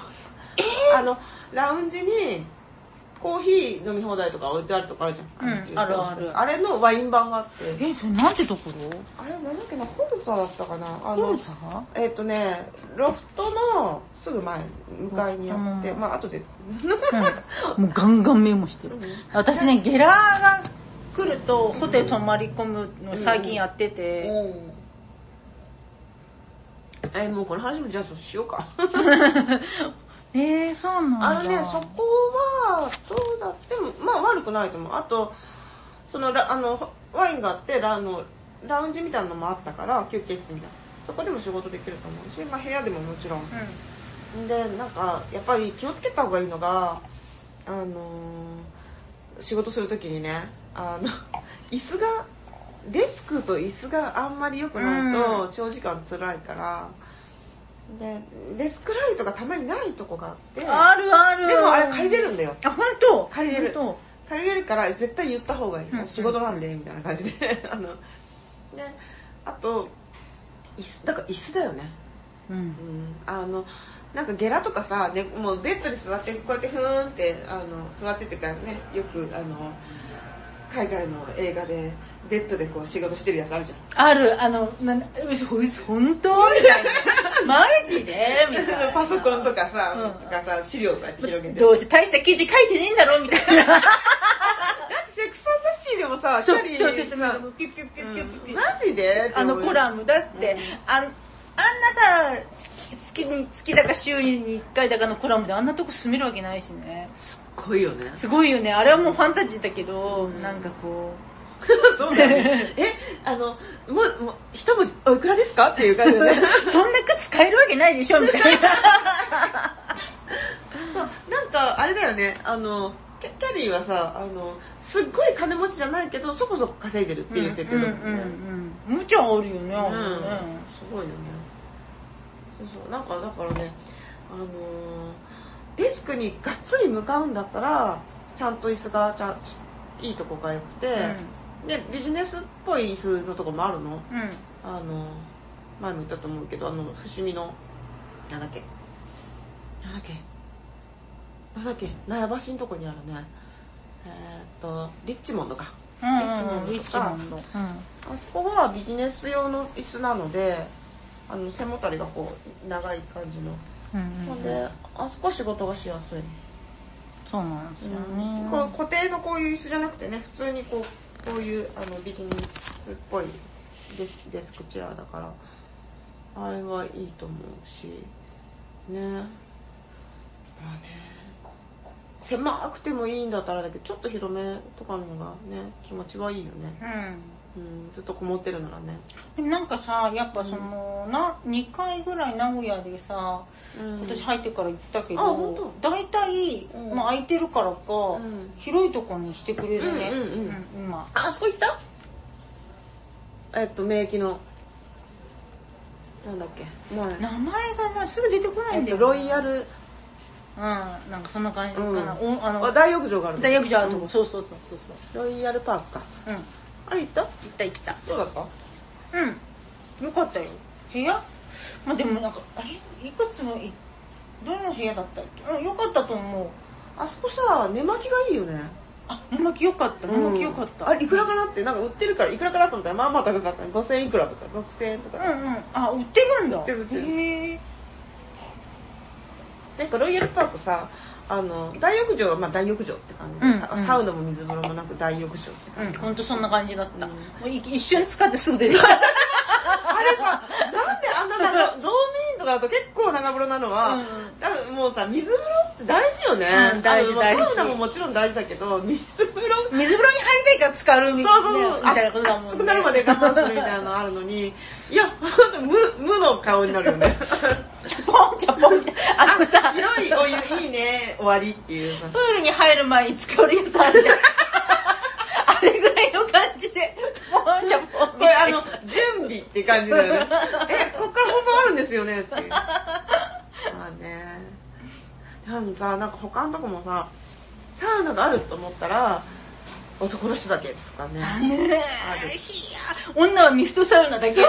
題、あのラウンジにコーヒー飲み放題とか置いてあるとこあるじゃん、うんあるある。あれのワイン版があって。えそれなんてところ？あれなんだっけな？ホルサだったかな？あのホルサえっとねロフトのすぐ前向かいにあって、うんまあ後で。うん、もうガンガンメモしてる。うん。私ねゲラーが来るとホテル泊まり込むの最近やってて、えもうこの話もじゃあちょっとしようか。[laughs] えー、そうなんだ。あのねそこはどうだってもまあ悪くないと思う。あとそのラあのワインがあってラあのラウンジみたいなのもあったから休憩室みたいな。そこでも仕事できると思うし、まあ、部屋でももちろん。うでなんかやっぱり気をつけた方がいいのがあのー仕事する時にねあの [laughs] 椅子がデスクと椅子があんまり良くないと長時間辛いから、でデスクライトがたまにないとこがあってんあるある。でもあれ借りれるんだよ。あ本当？借りれる。本借りれるから絶対言った方がいい、うん仕事なんでみたいな感じで。[laughs] あのであと椅子だから椅子だよね。当うん。うん、あのなんかゲラとかさ、ね、もうベッドに座ってこうやってふーんってあの座ってっていうかねよくあの海外の映画でベッドでこう仕事してるやつあるじゃんある、あの、な嘘、嘘、本当？みたいな。[laughs] マジで？みたいな。パソコンとかさ、うんとかさ資料こうやって広げてどうせ大した記事書いてねえんだろみたいな。[laughs] セックスアンドシティでもさそう、一ちょ、ちょ、人ちょ、さピュッピュッピュッピュッピュッピュッマジであのコラムだって、あん、あんなさ、月に、月だか週に1回だかのコラムであんなとこ住めるわけないしね。ごいよね。すごいよね。あれはもうファンタジーだけど、なんかこ [laughs] そうだね [laughs] えあのもうもう一文字おいくらですか？っていう感じでね。う、[laughs] そんな靴買えるわけないでしょみたいな。そうなんかあれだよね。あのキャリーはさあのすっごい金持ちじゃないけどそこそこ稼いでるっていう設定だもんね、うんうんうん。無茶あるよね、うんね。すごいよね。そうそう。なんかだからねあのーデスクにがっつり向かうんだったらちゃんと椅子がちゃんいいとこがよくて、でビジネスっぽい椅子のとこもあるの？うん。うん。あの前も言ったと思うけどあの伏見のなんだっけ？なんだっけ？なんだっけ？納屋橋のとこにあるね。えーっとリッチモンドか。うんリッチモンドリッチモンド。うん。あそこはビジネス用の椅子なのであの背もたれがこう長い感じの、うんほんであそこは仕事がしやすい、そうなんですよね。こう固定のこういう椅子じゃなくてね普通にこうこういうあのビジネスっぽいデスデスクチェアだからあれはいいと思うしね。まあね。狭くてもいいんだったらだけどちょっと広めとかのがね気持ちはいいよね、うん。うん、ずっとこもってるならね、でもなんかさ、やっぱその、な、2回ぐらい名古屋でさ、うん、私入ってから行ったけど、大体、うん。まあ空いてるからか、ん。広いとこにしてくれるね。うんうんうん。今。あそこ行った？えっと免疫のなんだっけ？前名前がな、すぐ出てこないえっとんだよな。ロイヤル。うん、なんかそんな感じかな。うん。おあの、あ大浴場がある大浴場あるとこ、うんそうそうそうそうそう。ロイヤルパークか。うん。行あれ行った？った行った。どうだった？うん。よかったよ。部屋？まあでもなんか、あれ？いくつのい、どの部屋だったっけ？うん、よかったと思う。あそこさ寝巻きがいいよねあ、寝巻きよかった。寝巻きよかった。あれいくらかなって？なんか売ってるからいくらかなと思ったらまあまあ高かったね5000円いくらとか6000円とか、うんうん。あ、売ってるんだ。売ってる売ってるへえ。なんかロイヤルパークさあの大浴場はまあ大浴場って感じでさ、うんうんサウナも水風呂もなく大浴場ってうん、感じ、ほんとそんな感じだった。うんもうい一瞬使ってすぐ出てきた。[laughs] あれさ、なんであんな長、ドーミーンとかだと結構長風呂なのは、うんだからもうさ、水風呂って大事よね。うん大事大事サウナももちろん大事だけど、水風呂、水風呂に入りたいから使う、みたいなことだもんね。熱くなるまで我慢するみたいなのあるのに、いや、無、無の顔になるよね。チャポンチャポンって。あのさ、広いお湯いいね、終わりっていうさプ。ールに入る前に使うやつあるじゃん。[laughs] あれぐらいの感じで、チャポンチャポンこれあの、準備って感じだよね。[laughs] え、こっから本番あるんですよね？っていう。まあね。でもさ、なんか他のとこもさ、サウナがあると思ったら、男の人だけとかね。ね女はミストサウナだけ。[laughs] 前さ、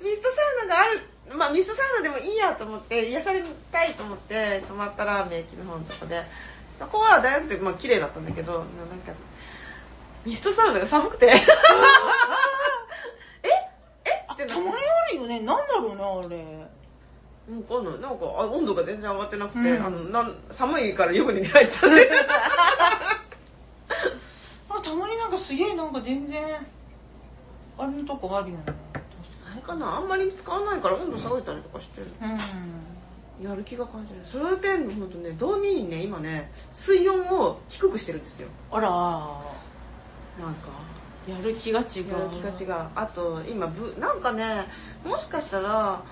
ミストサウナがある、まあミストサウナでもいいやと思って、癒されたいと思って泊まったら、免疫の方のとこで、そこは大学生、まあ綺麗だったんだけど、なんか、ミストサウナが寒くて、[laughs] え？え？ってなたまにあるよね。なんだろうね、あれ。わかんない。なんか、あ温度が全然上がってなくて、うんあの、なん寒いから湯船に入ってたね。[laughs] あ、たまになんかすげえなんか全然、あれのとこあるよね。あれかな？あんまり使わないから温度下げたりとかしてる。うん。やる気が感じる。それで、ほんとね、ドーミーンね、今ね、水温を低くしてるんですよ。あらなんか。やる気が違う。やる気が違う。あと、今、ぶなんかね、もしかしたら、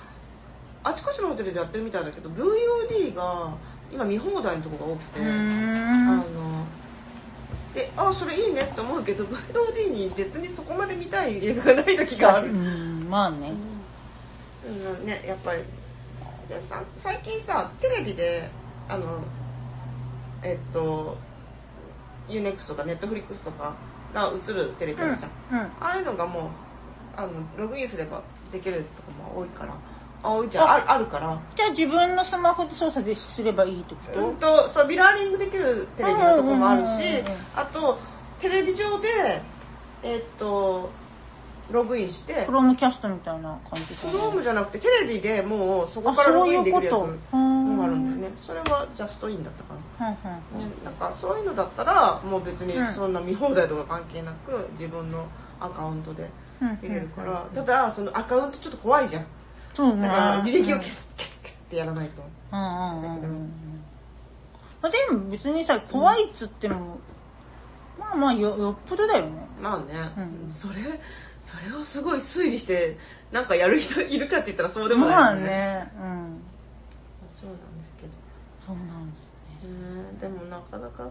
あちこちのホテルでやってるみたいだけど、VOD が今見放題のとこが多くて、あん。の、で、あ、それいいねって思うけど、VOD に別にそこまで見たい映画がない時がある。うん、まあね。うん、ね、やっぱり最近さテレビであのえっと UNEXT とか Netflix とかが映るテレビあるじゃん、うん。ああいうのがもうあのログインすればできるとこも多いからあ多いじゃんある。あるから。じゃあ自分のスマホで操作ですればいいってこと、うん。とそうミラーリングできるテレビのとこもあるしあとテレビ上でえっとログインして。クロームキャストみたいな感じクロームじゃなくてテレビでもうそこからログインできるやつあそういうこと。もあるんだよねそれはジャストインだったかな。うんうんね、なんかそういうのだったらもう別にうん。そんな見放題とか関係なく自分のアカウントでうん。見れるから。ただそのアカウントちょっと怖いじゃんそうね。だから履歴を消す消す消すってやらないと。うんうんうんまあでも別にさ怖いっつっても、まあまあよよっぽどだよね。まあね、うん。それそれをすごい推理してなんかやる人いるかって言ったらそうでもないまあよね。うん。そうなんですけど。そうなんですね。うんでもなかなか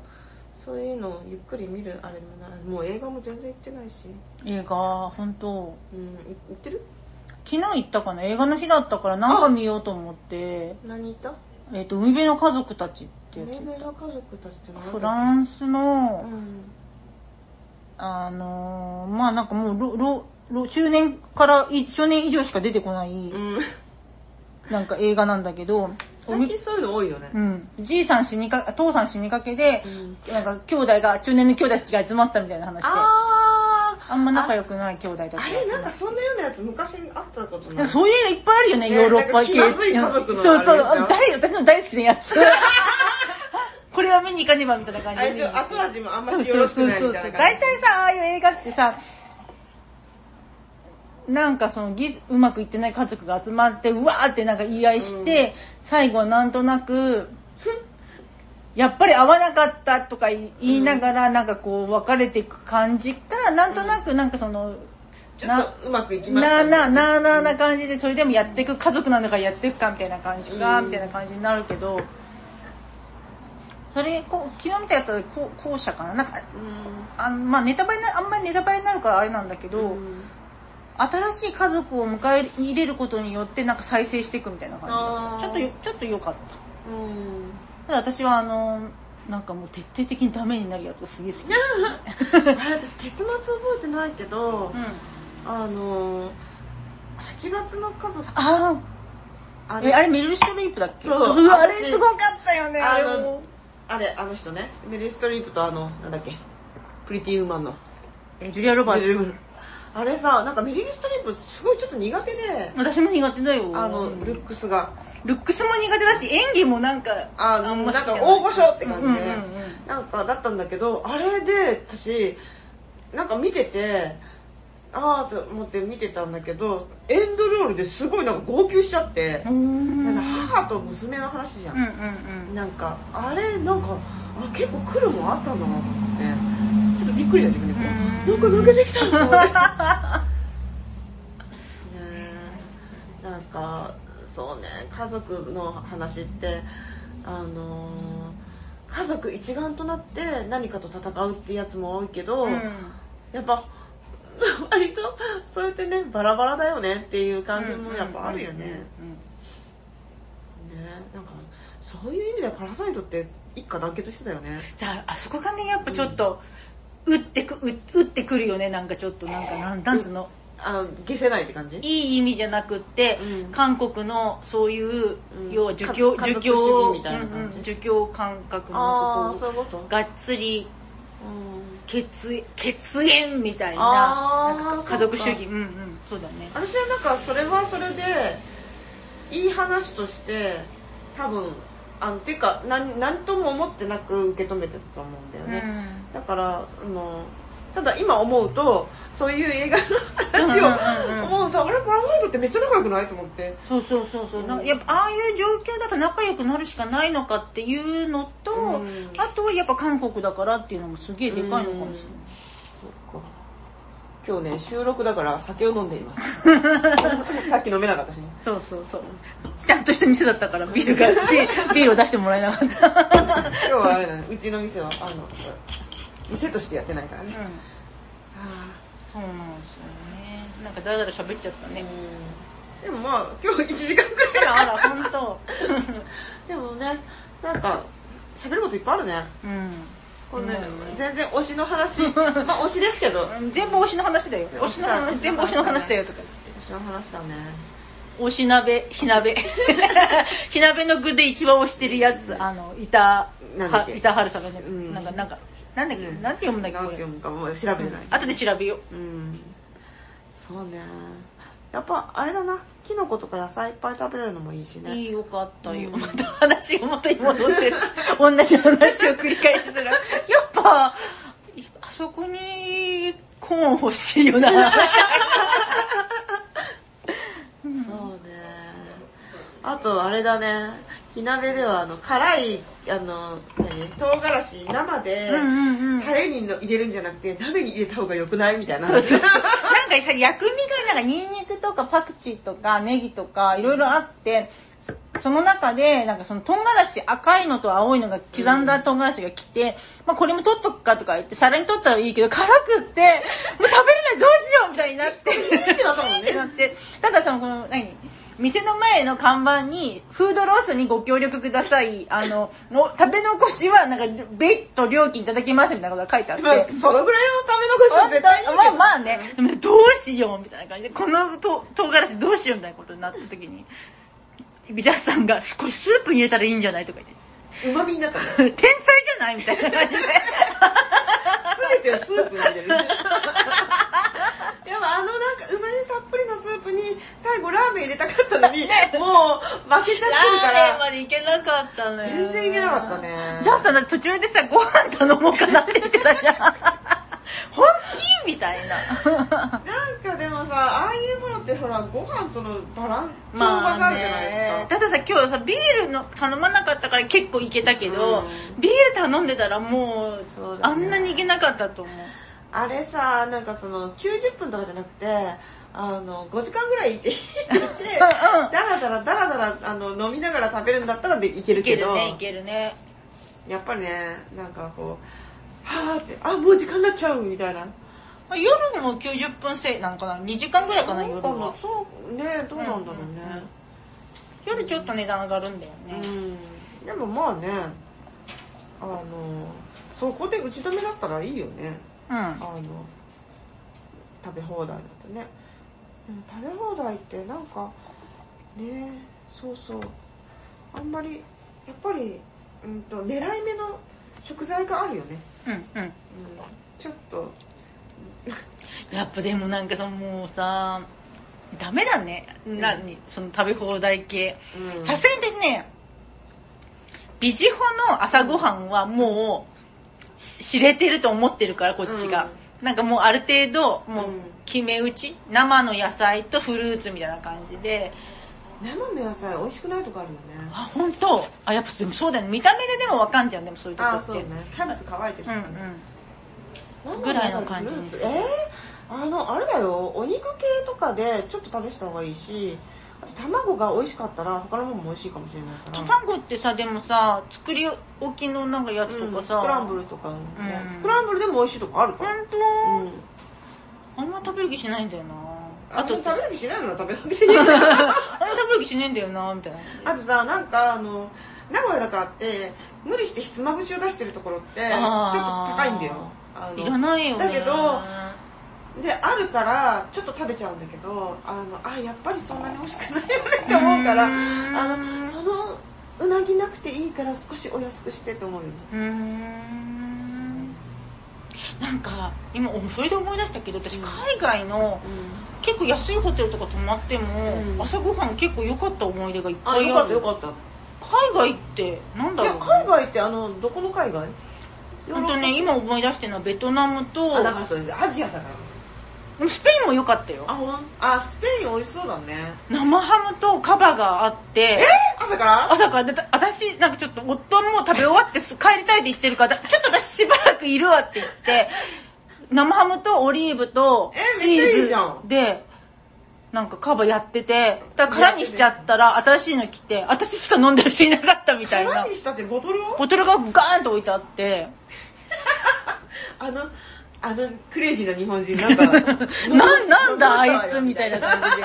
そういうのをゆっくり見るあれもない。もう映画も全然行ってないし。映画本当。うんい行ってる？昨日行ったかな？映画の日だったからなんか見ようと思って。何行った？えっ、と海辺の家族たちってやつ。命名の家族たちって何フランスの、うん。あのーまあなんかもうろろろ中年からい中年以上しか出てこない、うん。なんか映画なんだけど、最近そういうの多いよね。う。ん、じいさん死にか父さん死にかけで、うん。なんか兄弟が中年の兄弟たちが集まったみたいな話で。ああんま仲良くない兄弟たちがあれなんかそんなようなやつ昔あったことでない？もそういう映画いっぱいあるよね、ねヨーロッパ系。気まずい家族のそうそう、大私の大好きなやつ。[laughs] これは見に行かねばみたいな感じで後味もあんましよろしくないみたいな感じ。大体さ、ああいう映画ってさ、なんかそのぎうまくいってない家族が集まって、うわーってなんか言い合いして、最後はなんとなく、やっぱり合わなかったとか言いながら、なんかこう別れていく感じか、なんとなくなんかその、ちょっとうまくいきまし。なあなあなあなあな感じでそれでもやっていく家族なんだからやっていくかみたいな感じか、うん。みたいな感じになるけどそれこう昨日見たやつは後後者かな？なんかあのまあネタバレなあんまりネタバレになるからあれなんだけど、新しい家族を迎え入れることによってなんか再生していくみたいな感じちょっとよちょっと良かった。うん。ただ私はあのなんかもう徹底的にダメになるやつがすげえ好き [laughs] あれ私結末覚えてないけど、うん。あのー、8月の家族。あああえあれメルルストリープだっけ？そう。わあれ私すごかったよねあのあれあの人ね。メリー・ストリープとあのなんだっけ？プリティ・ウーマンの。えジュリア・ロバーツあれさなんかメリー・ストリープすごいちょっと苦手で。私も苦手だよ。あのルックスが。ルックスも苦手だし演技もなんかああんまなんか大御所って感じで、うんうんうん。なんかだったんだけどあれで私なんか見ててああと思って見てたんだけどエンドロールですごいなんか号泣しちゃって、うん。なんか母と娘の話じゃん、うんうんなんかあれなんかあ結構来るもんあったんだなと思ってちょっとびっくりした自分で、うん。なんか抜けてきた。と思ってねえ。なんかそうね。家族の話ってあのー家族一丸となって何かと戦うってやつも多いけど、うん。やっぱ [laughs] 割とそうやってねバラバラだよねっていう感じもやっぱあるよね。ねなんかそういう意味ではパラサイトって一家団結してたよね。じゃああそこがねやっぱちょっと、打ってく打打ってくるよねなんかちょっとなんかなんなんつうの？あの消せないって感じ？いい意味じゃなくって、うん。韓国のそういう、うん。要は儒教儒教義みたいな感じ？うんうん儒教感覚あのここがっつりうん。血血縁みたいななんか。家族主義。うんうんそうだね。私はなんかそれはそれでいい話として多分あのていうかなんなんとも思ってなく受け止めてたと思うんだよね、だからあのただ今思うとそういう映画の話うんうんうんうん。を思うとあれパラサイトってめっちゃ仲良くないと思って。そうそうそうそう、なんかやっぱああいう状況だと仲良くなるしかないのかっていうのと、うん。あとはやっぱ韓国だからっていうのもすげえでかいのかもしれない、今日ね収録だから酒を飲んでいます。[laughs] さっき飲めなかったしね。そうそうそう。ちゃんとした店だったからビールがビールビールを出してもらえなかった。[laughs] 今日はあれだね。うちの店はあの店としてやってないからね、うん。そうなんですよね。なんかだらだら喋っちゃったね、うん。でもまあ今日1時間くらいあら。あら本当。[laughs] でもねなんか喋ることいっぱいあるね。うんこれね、うん。全然推しの話。[laughs] まあ推しですけど。全部推しの話だよ。推しの話全部推しの話だよとか。昔の話だね。おし鍋、火鍋。[laughs] 火鍋の具で一番推してるやつ、あの、板、板春さんがね、うん。なんか、なんか、なんだっけ、うん。なんて読むんだっけ、なん。て読むかもう調べてない、後で調べよう。うん。そうねやっぱあれだなキノコとか野菜いっぱい食べれるのもいいしねいいよかったよ。うんまた話が元に戻ってる。同じ話を繰り返しする。[laughs] やっぱ、あそこにコーン欲しいよな。[laughs] そうねあとあれだね火鍋ではあの辛いあの何？唐辛子生でうんうんうん。タレにの入れるんじゃなくて鍋に入れた方が良くない？みたいな。そうそう。[laughs] なんか薬味がなんかニンニクとかパクチーとかネギとかいろいろあって、そその中でなんかその唐辛子赤いのと青いのが刻んだ唐辛子が来て、まあこれも取っとくかとか言って皿に取ったらいいけど辛くって、もう食べれない。どうしようみたいになって。ってなったもんね。[laughs] ってなって。ただそのこの何？店の前の看板に、フードロスにご協力ください。あの、の食べ残しは、なんか、別途料金いただきますみたいなことが書いてあって。まあそのぐらいの食べ残しは絶対いいけどまあまあね、どうしようみたいな感じで、このと唐辛子どうしようみたいなことになった時に、ビジャスさんが少しスープに入れたらいいんじゃないとか言って、うまみになったんだよ天才じゃないみたいな感じで。全てをスープに入れるでもあのなんかうまみたっぷりのスープに最後ラーメン入れたかったのに、もう負けちゃってるかラーメンらまでいけなかったね。全然いけなかったねジャスさ途中でさ、ご飯頼もうかなって言ってたじゃん。本気？みたいな。なんかでもさああいうものってほらご飯とのバランスがあるじゃないですか、たださ、今日さ、ビールの頼まなかったから結構いけたけど、うん。ビール頼んでたらもう、ね。あんなにいけなかったと思う。あれさなんかその90分とかじゃなくてあの5時間ぐらいいてて言ってうんうん。ダラダラダラダラあの飲みながら食べるんだったらでいけるいけど。けるね、いけるね。やっぱりねなんかこうはーってあもう時間になっちゃうみたいなまあ夜も90分制なんかな ?2 時間ぐらいかな、夜は。そうねどうなんだろうね夜ちょっと値段上がるんだようん、ね。でもまあねあのそこで打ち止めだったらいいよねうん。あの食べ放題だとね食べ放題ってなんかねそうそうあんまりやっぱり、うん、と狙い目の食材があるよね、うん、うん。うん、ちょっと [laughs] やっぱでもなんかそのもうさ、ダメだね。な、その食べ放題系。うんさすがにですね、ビジホの朝ごはんはもうし知れてると思ってるから、こっちが。なんかもうある程度、もううん決め打ち、生の野菜とフルーツみたいな感じで、生の野菜美味しくないとこあるよね。あ、本当？あ、やっぱでもそうだよね。見た目ででもわかんじゃん、でもそういうとこって。あそうね。キャベツ乾いてるうんとかね、うん。ぐらいの感じ。にするえー、あのあれだよ。お肉系とかでちょっと試した方がいいし卵が美味しかったら他のものも美味しいかもしれないから。卵ってさ、でもさ、作り置きのなんかやつとかさ、うんスクランブルとかね、うん。スクランブルでも美味しいとこあるから。本うん。当、あんま食べる気しないんだよな。あと食べる気しないなら食べなくていいあんま食べる気しねえんだよな、みたいな。あとさなんかあの名古屋だからって無理してひつまぶしを出してるところってちょっと高いんだよいらないよね。だけどであるからちょっと食べちゃうんだけどあのあやっぱりそんなに美味しくないよねって思うからあのそのうなぎなくていいから少しお安くしてと思うよね。なんか、今、それで思い出したけど、私、うん。海外の、結構安いホテルとか泊まっても、うん。朝ごはん結構良かった思い出がいっぱいある。あよかったよかった。海外って、なんだろう、ね。海外ってあのどこの海外？本当ね、今思い出してるのはベトナムと、あだからそれアジアだからスペインも良かったよ。あ。ほん？あスペイン美味しそうだね。生ハムとカバがあって、朝から？朝から。で私なんかちょっと夫も食べ終わってす帰りたいって言ってるからちょっと私しばらくいるわって言って生ハムとオリーブとえチめっちゃいいーじゃん。ズでなんかカバやっててだから空にしちゃったら新しいの来て私しか飲んでる人いなかったみたいな。何にしたってボトルを？ボトルがガーンと置いてあって。[laughs] あのあのクレイジーな日本人なんか [laughs] なんなんだあいつみたいな感じで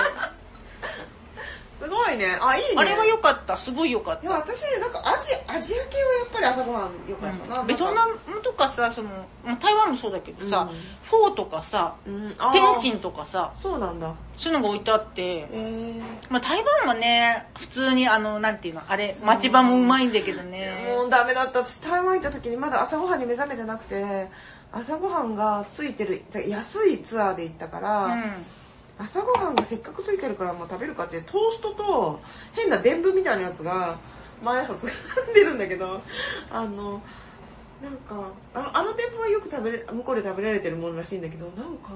そ [laughs] すごいね。あ、いいね。あれは良かった、すごい良かっいや、た。私ね、なんかアジア、アジア系はやっぱり朝ごはん良かったな。うんベトナムとかさ、その、まあ台湾もそうだけどさ、うんフォーとかさ、うん、天津とかさ、そうなんだ。そういうのが置いてあって、えー。まあ台湾はね、普通にあの、なんていうの、あれ、町場もうまいんだけどね。もうダメだった。私台湾行った時にまだ朝ごはんに目覚めてなくて、朝ごはんがついてる、安いツアーで行ったから、うん。朝ごはんがせっかくついてるからもう食べるかってトーストと変な伝文みたいなやつが毎朝つんでるんだけど [laughs] あのなんかあのあの伝文はよく食べれ向こうで食べられてるものらしいんだけどなんか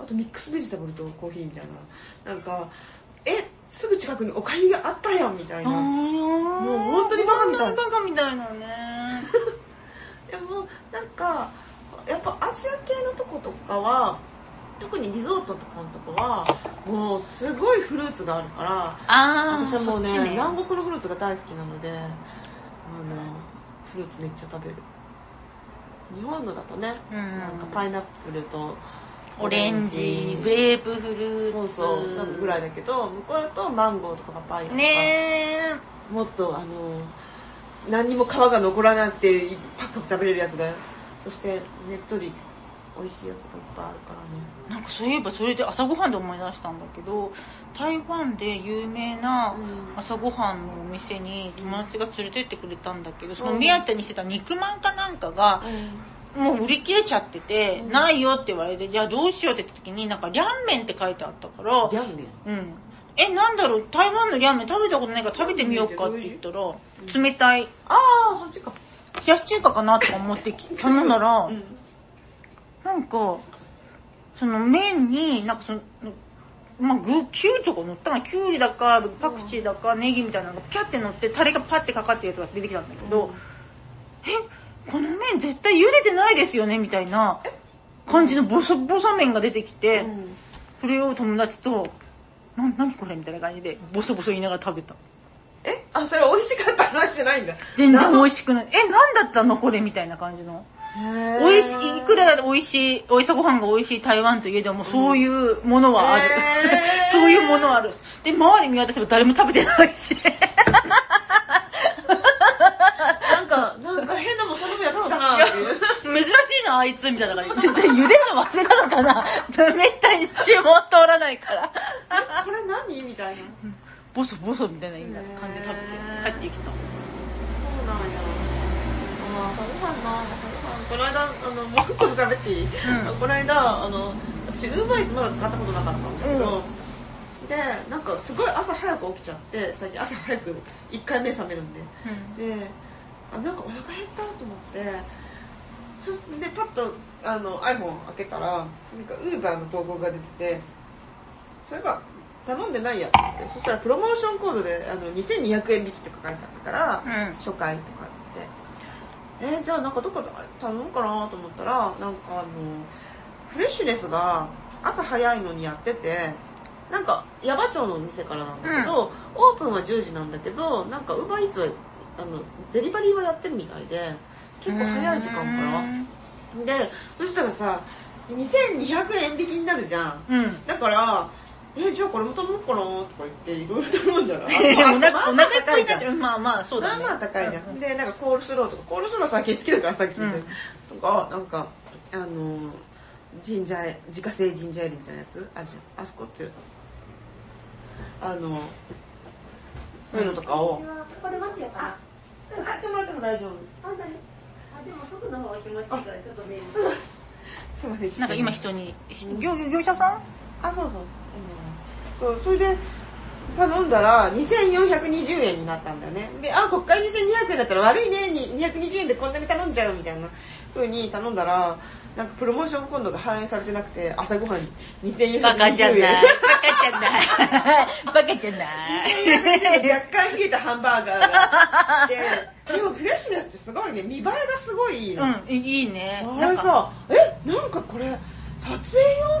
あとミックスベジタブルとコーヒーみたいななんかえすぐ近くにおかゆがあったやんみたいなもう本当にバカみたい本当にバカみたいなね。[laughs] でもなんかやっぱアジア系のとことかは特にリゾートとかのとこはもうすごいフルーツがあるから私はもうねそっち南国のフルーツが大好きなのであのフルーツめっちゃ食べる。日本のだとね、うん。なんかパイナップルとオレンジ、グレープフルーツ。そうそうぐらいだけど向こうだとマンゴーとかパパイヤとか、ねもっとあの何にも皮が残らなくてパクパク食べれるやつがそしてねっとり美味しいやつがいっぱいあるからね。え。なんかそういえばそれで朝ごはんで思い出したんだけど、台湾で有名なうん。朝ごはんのお店に友達が連れてってくれたんだけど、そのうん目当てにしてた肉まんかなんかが、もう売り切れちゃってて、うん。ないよって言われて、じゃあどうしようって言った時に、なんか、リャンメンって書いてあったから、リャンメン？うん。え、なんだろう、台湾のリャンメン食べたことないから食べてみようかって言ったら、冷たい、ああそっちか冷やし中華かなとか思ってき頼んだら、うん。なんか、その麺に、なんかその、まあ、具、キュウリとか乗ったかなキュウリだか、パクチーだか、ネギみたいなのがピャって乗って、タレがパッてかかってるやつが出てきたんだけど、え、この麺絶対茹でてないですよね？みたいな感じのボソボソ麺が出てきて、うん。それを友達と、な、何これ？みたいな感じで、ボソボソ言いながら食べた。え？あそれ美味しかった話じゃないんだ全然美味味しくない。え、なんだったのこれみたいな感じの。美美味しい、いくら美味しい、おいさご飯が美味しい台湾といえども、そういうものはある。へー [laughs] そういうものはある。で、周り見渡せば誰も食べてないし。なんかなんか変なもん頼むやつ来たなっていう珍しいな、あいつ、みたいな感じ。絶対茹でるの忘れたのかな [laughs] めったに注文通らないから。これ何？みたいなボソボソみたいな感じで食べて帰ってきた。そうなんや。あ朝ごはんな、朝ごはん。この間、あの、もう一個喋っていい、んこの間、あの、私、ウーバーイーツまだ使ったことなかったんだけど、で、なんかすごい朝早く起きちゃって、最近朝早く1回目覚めるんで。で、あ、なんかお腹減ったと思って、そで、パッとあの iPhone 開けたら、なんかウーバーの投稿が出てて、そういえば頼んでないやって思って、そしたらプロモーションコードであの2200円引きとか書いてあったから、うん初回とかっつって、えーじゃあなんかどっかで頼むかなと思ったら、なんかあの、フレッシュネスが朝早いのにやってて、なんか、矢場町の店からなんだけど、オープンは10時なんだけど、なんか、ウーバーイーツは、あの、デリバリーはやってるみたいで、結構早い時間から。で、そしたらさ、2200円引きになるじゃん。うん。だから、え、じゃあこれも頼もうかなとか言って、いろいろ頼んだら、[laughs] お腹、おまあ腹いっぱいになっちゃまう。まあまあ、そうだね。あまあ高いじゃ。うんで、なんかコールスローとか、コールスロー最近好きだからさっき言ったようんとか、なんか、あの、ジンジャー自家製ジンジャーエールみたいなやつあるじゃん。あそこって、あの、そういうのとかを、ここで待ってようかな。買ってもらっても大丈夫。あんたね。あ、でも外の方が気持ちいいからちょっとメール。すいません。ちょっとなんか今人に、業業業者さん？あ、そうそう。うんそう、それで、頼んだら2420円になったんだよね。で、あ、こっから2200円だったら悪いね、に220円でこんなに頼んじゃうみたいな風に頼んだら、なんかプロモーションコードが反映されてなくて、朝ごはん2420円。バカじゃない。バカじゃない。バカじゃない。若干冷えたハンバーガーがあって、[laughs] でもフレッシュネスってすごいね、見栄えがすごいいいの。うん、いいね。あれさ、え、なんかこれ、撮影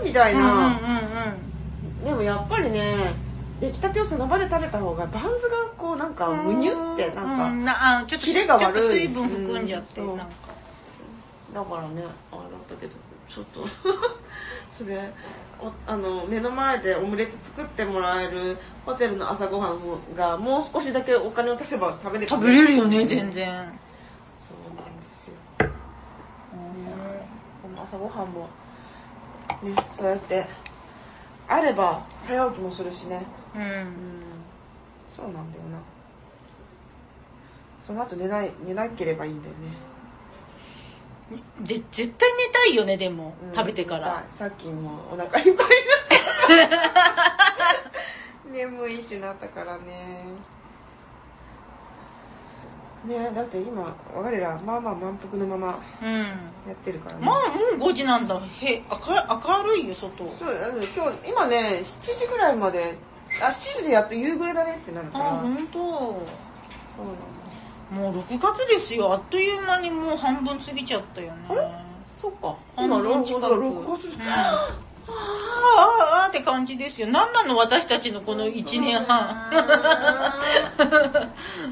用みたいうんうんうんな。でもやっぱりね、出来たてをその場で食べた方が、バンズがこうなんか、うん。むにゅって、なんか、うん。なあちょっと、キレが悪い。水分含んじゃって、うん。なんか。だからね、あれだったけど、ちょっと [laughs] それおあの目の前でオムレツ作ってもらえるホテルの朝ごはんもがもう少しだけお金を足せば食べれた食べれるよね、全然。そうなんですよ、ね、この朝ごはんもねそうやってあれば早起きもするしね。うん。うん。そうなんだよな。その後寝ない寝なければいいんだよね。で、絶対寝たいよね、でも。うん。食べてから。さっきもお腹いっぱいになった [laughs] 眠いってなったからねねだって今我らまあまあ満腹のままうん。やってるからねまあ、もう5時なんだ。へ、明る明るいよ、外。そう今日今ね7時ぐらいまであ7時でやっと夕暮れだねってなるからあ、ほんと。そうなんだもう6月ですよ。あっという間にもう半分過ぎちゃったよね。あれ？そっか半今6分近く。月うん6月あーあ感じですよ。何なの私たちのこの1年半。[laughs]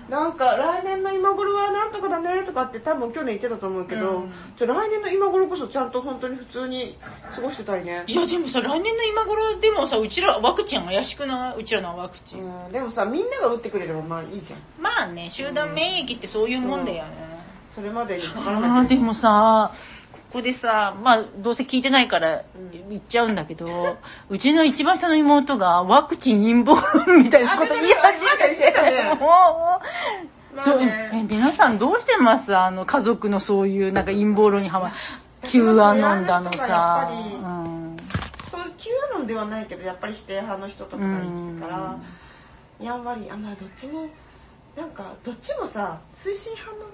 なんか来年の今頃はなんとかだねとかって多分去年言ってたと思うけど、うんちょ来年の今頃こそちゃんと本当に普通に過ごしてたいねいやでもさ、来年の今頃でもさ、うちらワクチン怪しくない？うちらのワクチン。うんでもさみんなが打ってくれればまあいいじゃんまあね、集団免疫ってそういうもんだよね。それまでにかからあなきゃーでもさ、ここでさ、まあどうせ聞いてないからうん。言っちゃうんだけど、[laughs] うちの一番下の妹がワクチン陰謀論みたいなこと言い始めて [laughs] もう、まあね。皆さんどうしてます？あの家族のそういうなんか陰謀論にはま、Q アノンだのさやっぱり、うん。そういう Q アノンではないけどやっぱり否定派の人とかがいるからやんわりあまあどっちもなんかどっちもさ推進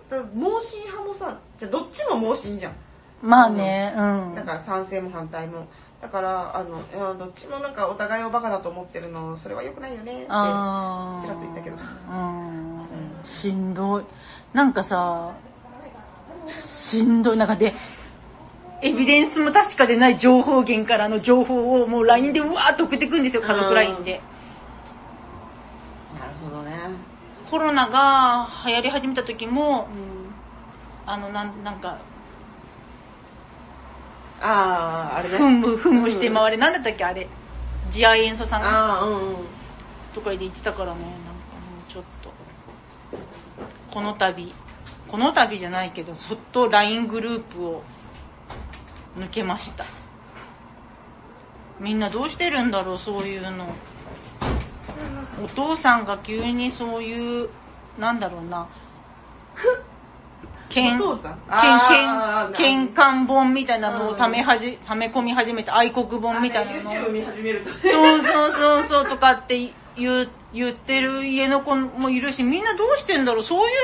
派の盲信派もさじゃあどっちも盲信じゃんまあね、うん。だから賛成も反対もだからあのどっちもなんかお互いをバカだと思ってるのそれは良くないよねってちらっと言ったけどうん。しんどい。なんかさ、しんどい。なんかで、エビデンスも確かでない情報源からの情報をもう LINE でうわーっと送ってくるんですよ、家族 LINE で。なるほどねコロナが流行り始めた時も、あの、なんなんか、あああれね噴霧、噴霧して回れ。なんだったっけ、あれ。次亜塩素酸ああうんうんとかで言ってたからね、なんかもうちょっと、この度、この度じゃないけど、そっと LINE グループを抜けました。みんなどうしてるんだろう、そういうの。お父さんが急にそういう、なんだろうな、[laughs] けん、けん、けん、けんかん本みたいなのをためはじ、ため込み始めて、愛国本みたいなのを。YouTube 見始めると。そうそうそうそうとかって言う言ってる家の子もいるし、みんなどうしてんだろう。そういう、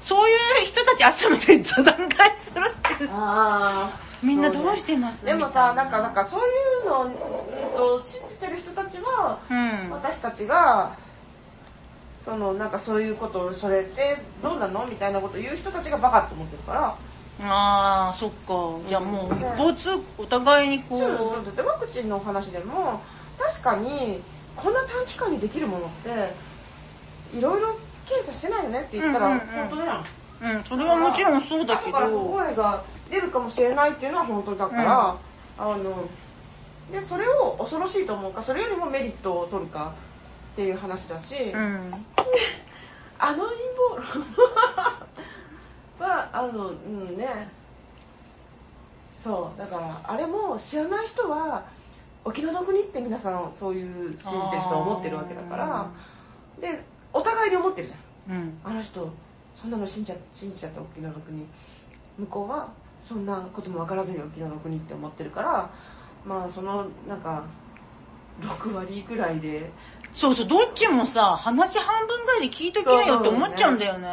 そういう人たち集めて座談会するっていう。ああみんなどうしてます？でもさなんかなんかそういうのを信じてる人たちは、うん。私たちがそのなんかそういうことをそれってどうなの？みたいなことを言う人たちがバカって思ってるから。ああ、そっか。じゃあもう一方通、お互いにこそうう、だってワクチンのお話でも確かにこんな短期間にできるものっていろいろ検査してないよねって言ったらうんうんうん。本当だよ、うん、それはもちろんそうだけ後から不具ど、合が出るかもしれないっていうのは本当だから、あのでそれを恐ろしいと思うかそれよりもメリットを取るかっていう話だし、うん。あの陰謀論は [laughs] あのうんねそうだからあれも知らない人はお気の毒にって皆さんそういう信じてる人は思ってるわけだからでお互いに思ってるじゃんうん。あの人そんなの信じちゃ信じちゃったお気の毒に向こうはそんなことも分からずにお気の毒にって思ってるからまあそのなんか6割ぐらいでそうそう、どっちもさ、話半分ぐらいで聞いときなよって思っちゃうんだよね。うん、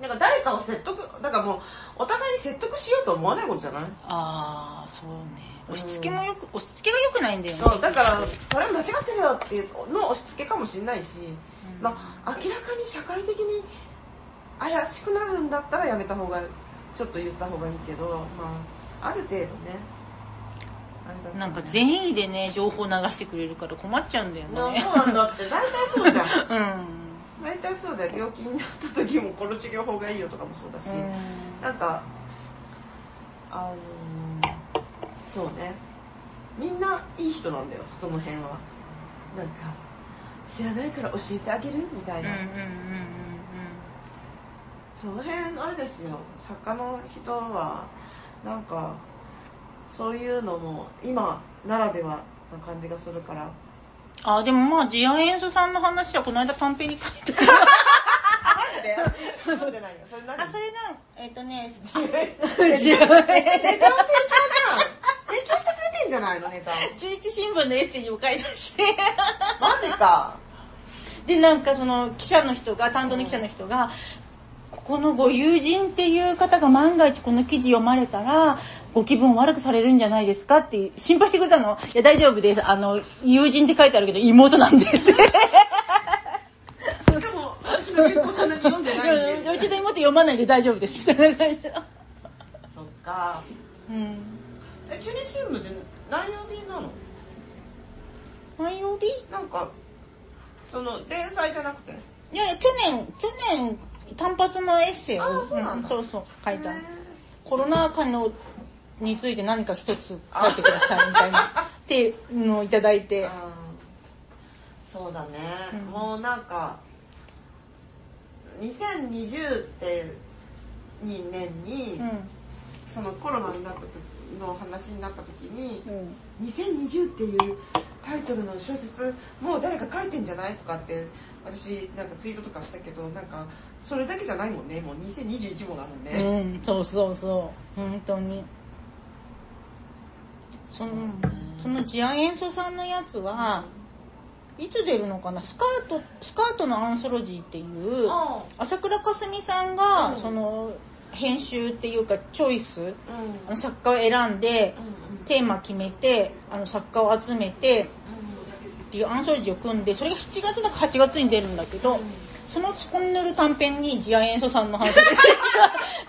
なんか誰かを説得だからもうお互いに説得しようと思わないことじゃない？ああ、そうね。押し付けもよく、押し付けが良くないんだよね。そうだからそれ間違ってるよっていうの押し付けかもしれないし、まあ明らかに社会的に怪しくなるんだったらやめた方がちょっと言った方がいいけどまあある程度ねなんか善意でね、情報流してくれるから困っちゃうんだよね。なそうなんだって。大体そうじゃん。[laughs] うん。大体そうだよ。病気になった時もこの治療法がいいよとかもそうだし、うん。なんかあのそうね。みんないい人なんだよその辺は。なんか知らないから教えてあげるみたいな、その辺あれですよ。作家の人はなんかそういうのも今ならではな感じがするから。あ、でもまあ、ジアエンスさんの話はこの間短編に書いてある。マジで？私読んでないよ。それ何？あ、それなん、えっ、とね、ネタを提供じゃん。提供してくれてんじゃないの？ネタを。中日新聞のエッセージも書いたし。マジか。で、なんかその記者の人が、担当の記者の人が、ここのご友人っていう方が万が一この記事読まれたら、ご気分を悪くされるんじゃないですかって心配してくれたの。いや、大丈夫です。あの、友人って書いてあるけど妹なんでって。しかも私の結構そんなに読んでないんでうちの妹読まないで大丈夫です。みたいな感じでそっかうん。え中日新聞って何曜日なの？何曜日？なんかその連載じゃなくて？いやいや、去年、去年、単発のエッセイを、あそうそうそう、書いたコロナ禍のについて何か一つ書いてくださいみたいな、[laughs] っていうのをいただいて。うんそうだね、うんもうなんか2020って2年に、うん。そのコロナになった時の話になった時にうん。「2020」っていうタイトルの小説もう誰か書いてんじゃないとかって私なんかツイートとかしたけどなんかそれだけじゃないもんねもう2021もだもんね、うん、そうそうそう。本当に。その、そのジアエンソさんのやつは、いつ出るのかな？スカート、スカートのアンソロジーっていう、あ朝倉かすみさんが、うん。その、編集っていうか、チョイス、うん。あの作家を選んで、テーマ決めて、あの作家を集めて、っていうアンソロジーを組んで、それが7月だか8月に出るんだけど、そのそこに載る短編にジアエンソさんの話が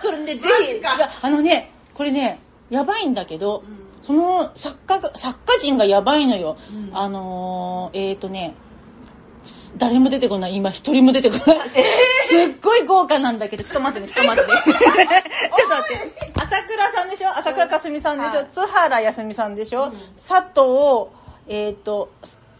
来るんで、ぜひ、あのね、これね、やばいんだけど、その作家が、作家陣がやばいのよ。うんあのー、えーとね、誰も出てこない。今一人も出てこない。すっごい豪華なんだけど、ちょっと待ってね、ちょっと待ってね。[laughs] ちょっと待って。[laughs] 朝倉さんでしょ？朝倉かすみさんでしょ、はい津原康美さんでしょ、うん佐藤、えっ、と、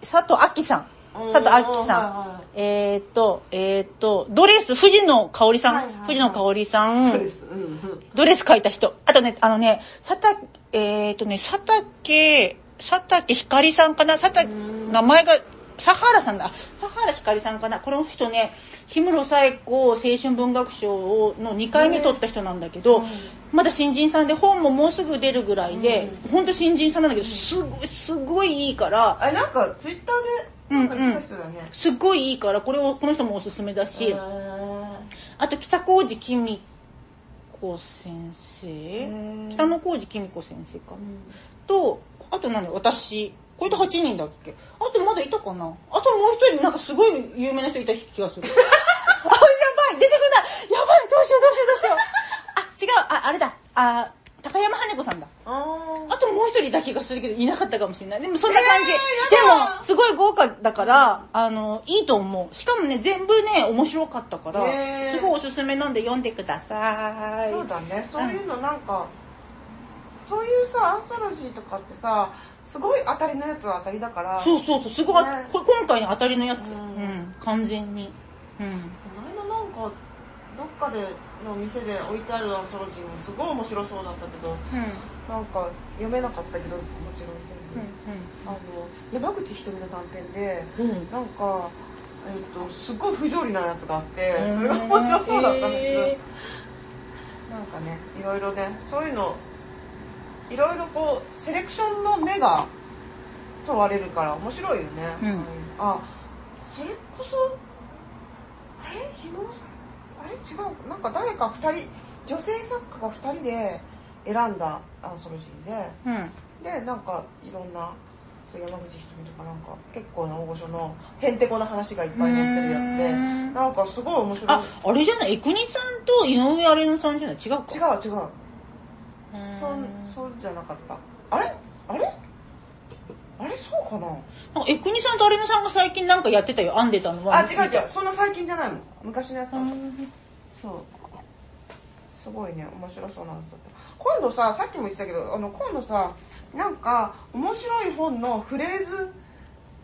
佐藤明さん。うん佐藤明さん。えっ、と、えっ、と、ドレス、藤野香織さん。はいはいはい藤野香織さん。そうです、うんうん、ドレス描いた人。あとね、あのね、佐竹、えっ、とね、佐竹、佐竹ひかりさんかな？佐竹、うん。名前が、佐原さんだ。佐原ひかりさんかな？この人ね、氷室冴子青春文学賞の2回目取った人なんだけど、うん。まだ新人さんで本ももうすぐ出るぐらいで、ほん。と新人さんなんだけど、すごい、すごいいいから、あれなんかツイッターでなんか言ってた人だね、すっごいいいから、これを、この人もおすすめだし、あと北小路きみ子先生ー。北野小路きみ子先生か。と、あと何？私。これで8人だっけ？あとまだいたかな？あともう一人なんかすごい有名な人いた気がする。[laughs] あ、やばい！出てくない！やばい！どうしようどうしようどうしよう。あ、違う。あ、あれだ。あ、高山羽子さんだ。ああともう一人いた気がするけど、いなかったかもしれない。でもそんな感じ。えーでも、すごい豪華だから、あの、いいと思う。しかもね、全部ね、面白かったから、へーすごいおすすめなんで読んでください。ーそうだねそういうのなんか、そういうさアンソロジーとかってさすごい当たりのやつは当たりだからそうそうそう、すごい、ねこれ今回の当たりのやつ。ううんん、完全に。うん。この間なんかどっかでの店で置いてあるアンソロジーもすごい面白そうだったけどうん。なんか読めなかったけどもちろん全部、あの山口ひとみの短編でうん。うん。なんか、えっとすっごい不条理なやつがあってうん。それが面白そうだったんです、へなんかねいろいろねそういうのいろいろこうセレクションの目が問われるから面白いよね、うん。あそれこそあれ？ひもさん？あれ？違うなんか誰か2人女性作家が2人で選んだアンソロジーうん。ででなんかいろんな山口ひとみとかなんか結構な大御所のへんてこな話がいっぱい載ってるやつで。うん。なんかすごい面白い。あ、あれじゃない？エクニさんと井上荒野さんじゃな？い違うか。違う違う。そんそうじゃなかった。あれ？あれ？あれそうかな？なんかエクニさんと荒野さんが最近なんかやってたよ、編んでたのは。あ違う違う。そんな最近じゃないもん。昔のやつそう。すごいね。面白そうなんですよ今度ささっきも言ってたけどあの今度さなんか面白い本のフレーズ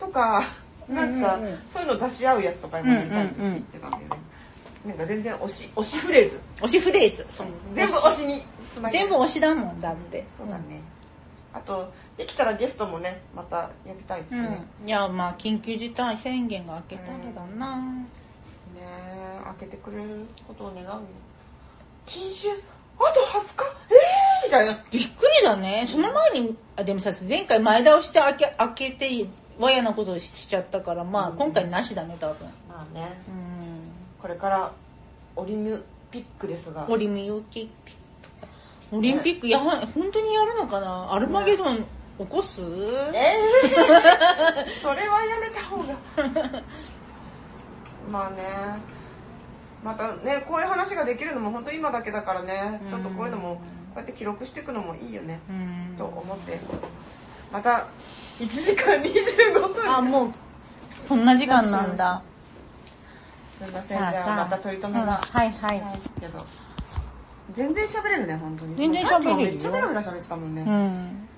とかなんか、うんうん。うんそういうの出し合うやつとかもやりたいって言ってたんだよね、なんか全然推し推しフレーズ。推しフレーズ。全部推しに全部推しだもんだって。そうだね、あとできたらゲストもねまた呼びたいですね、ねうん。いや、まあ、緊急事態宣言が明けたらだな。え開けてくれることを願うよ禁酒？あと20日？えーみたいなびっくりだね。その前に、あでもさ、前回前倒して開け開けて、わやなことしちゃったから、まあ、うん今回なしだね、多分。まあねうん。これからオリンピックですがオリンピック。オリンピックや、本当にやるのかな？アルマゲドン起こす？えー、[laughs] それはやめた方が。[laughs] まあね。またねこういう話ができるのも本当今だけだからね。ちょっとこういうのもこうやって記録していくのもいいよね。うん。と思って。また1時間25分。あ、もう、そんな時間なんだ。すいません。じゃあまた取り留めうん。がはいはい。ですけど全然喋れるね本当に全然喋れるめっちゃベラベラ喋ってたもんね、うん。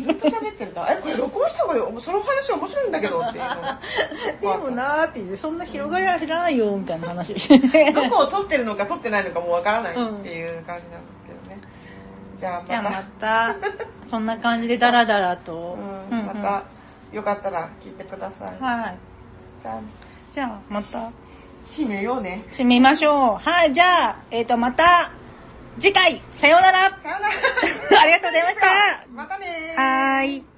ずっと喋ってるからえこれ録音した方がいい？その話面白いんだけどっていうの [laughs] でもなーっていう、そんな広がりは減らないよ、みたいな話。[laughs] どこを撮ってるのか撮ってないのかもうわからないっていう感じなんですけどね。じゃあじゃあまた、また、そんな感じで [laughs] ダラダラと。うん、またよかったら聞いてください。はい。じゃあじゃあ、また、締めようね。締めましょう。はい、じゃあ、えっ、と、また、次回、さようならさよなら。[laughs] ありがとうございました [laughs] またねーはーい。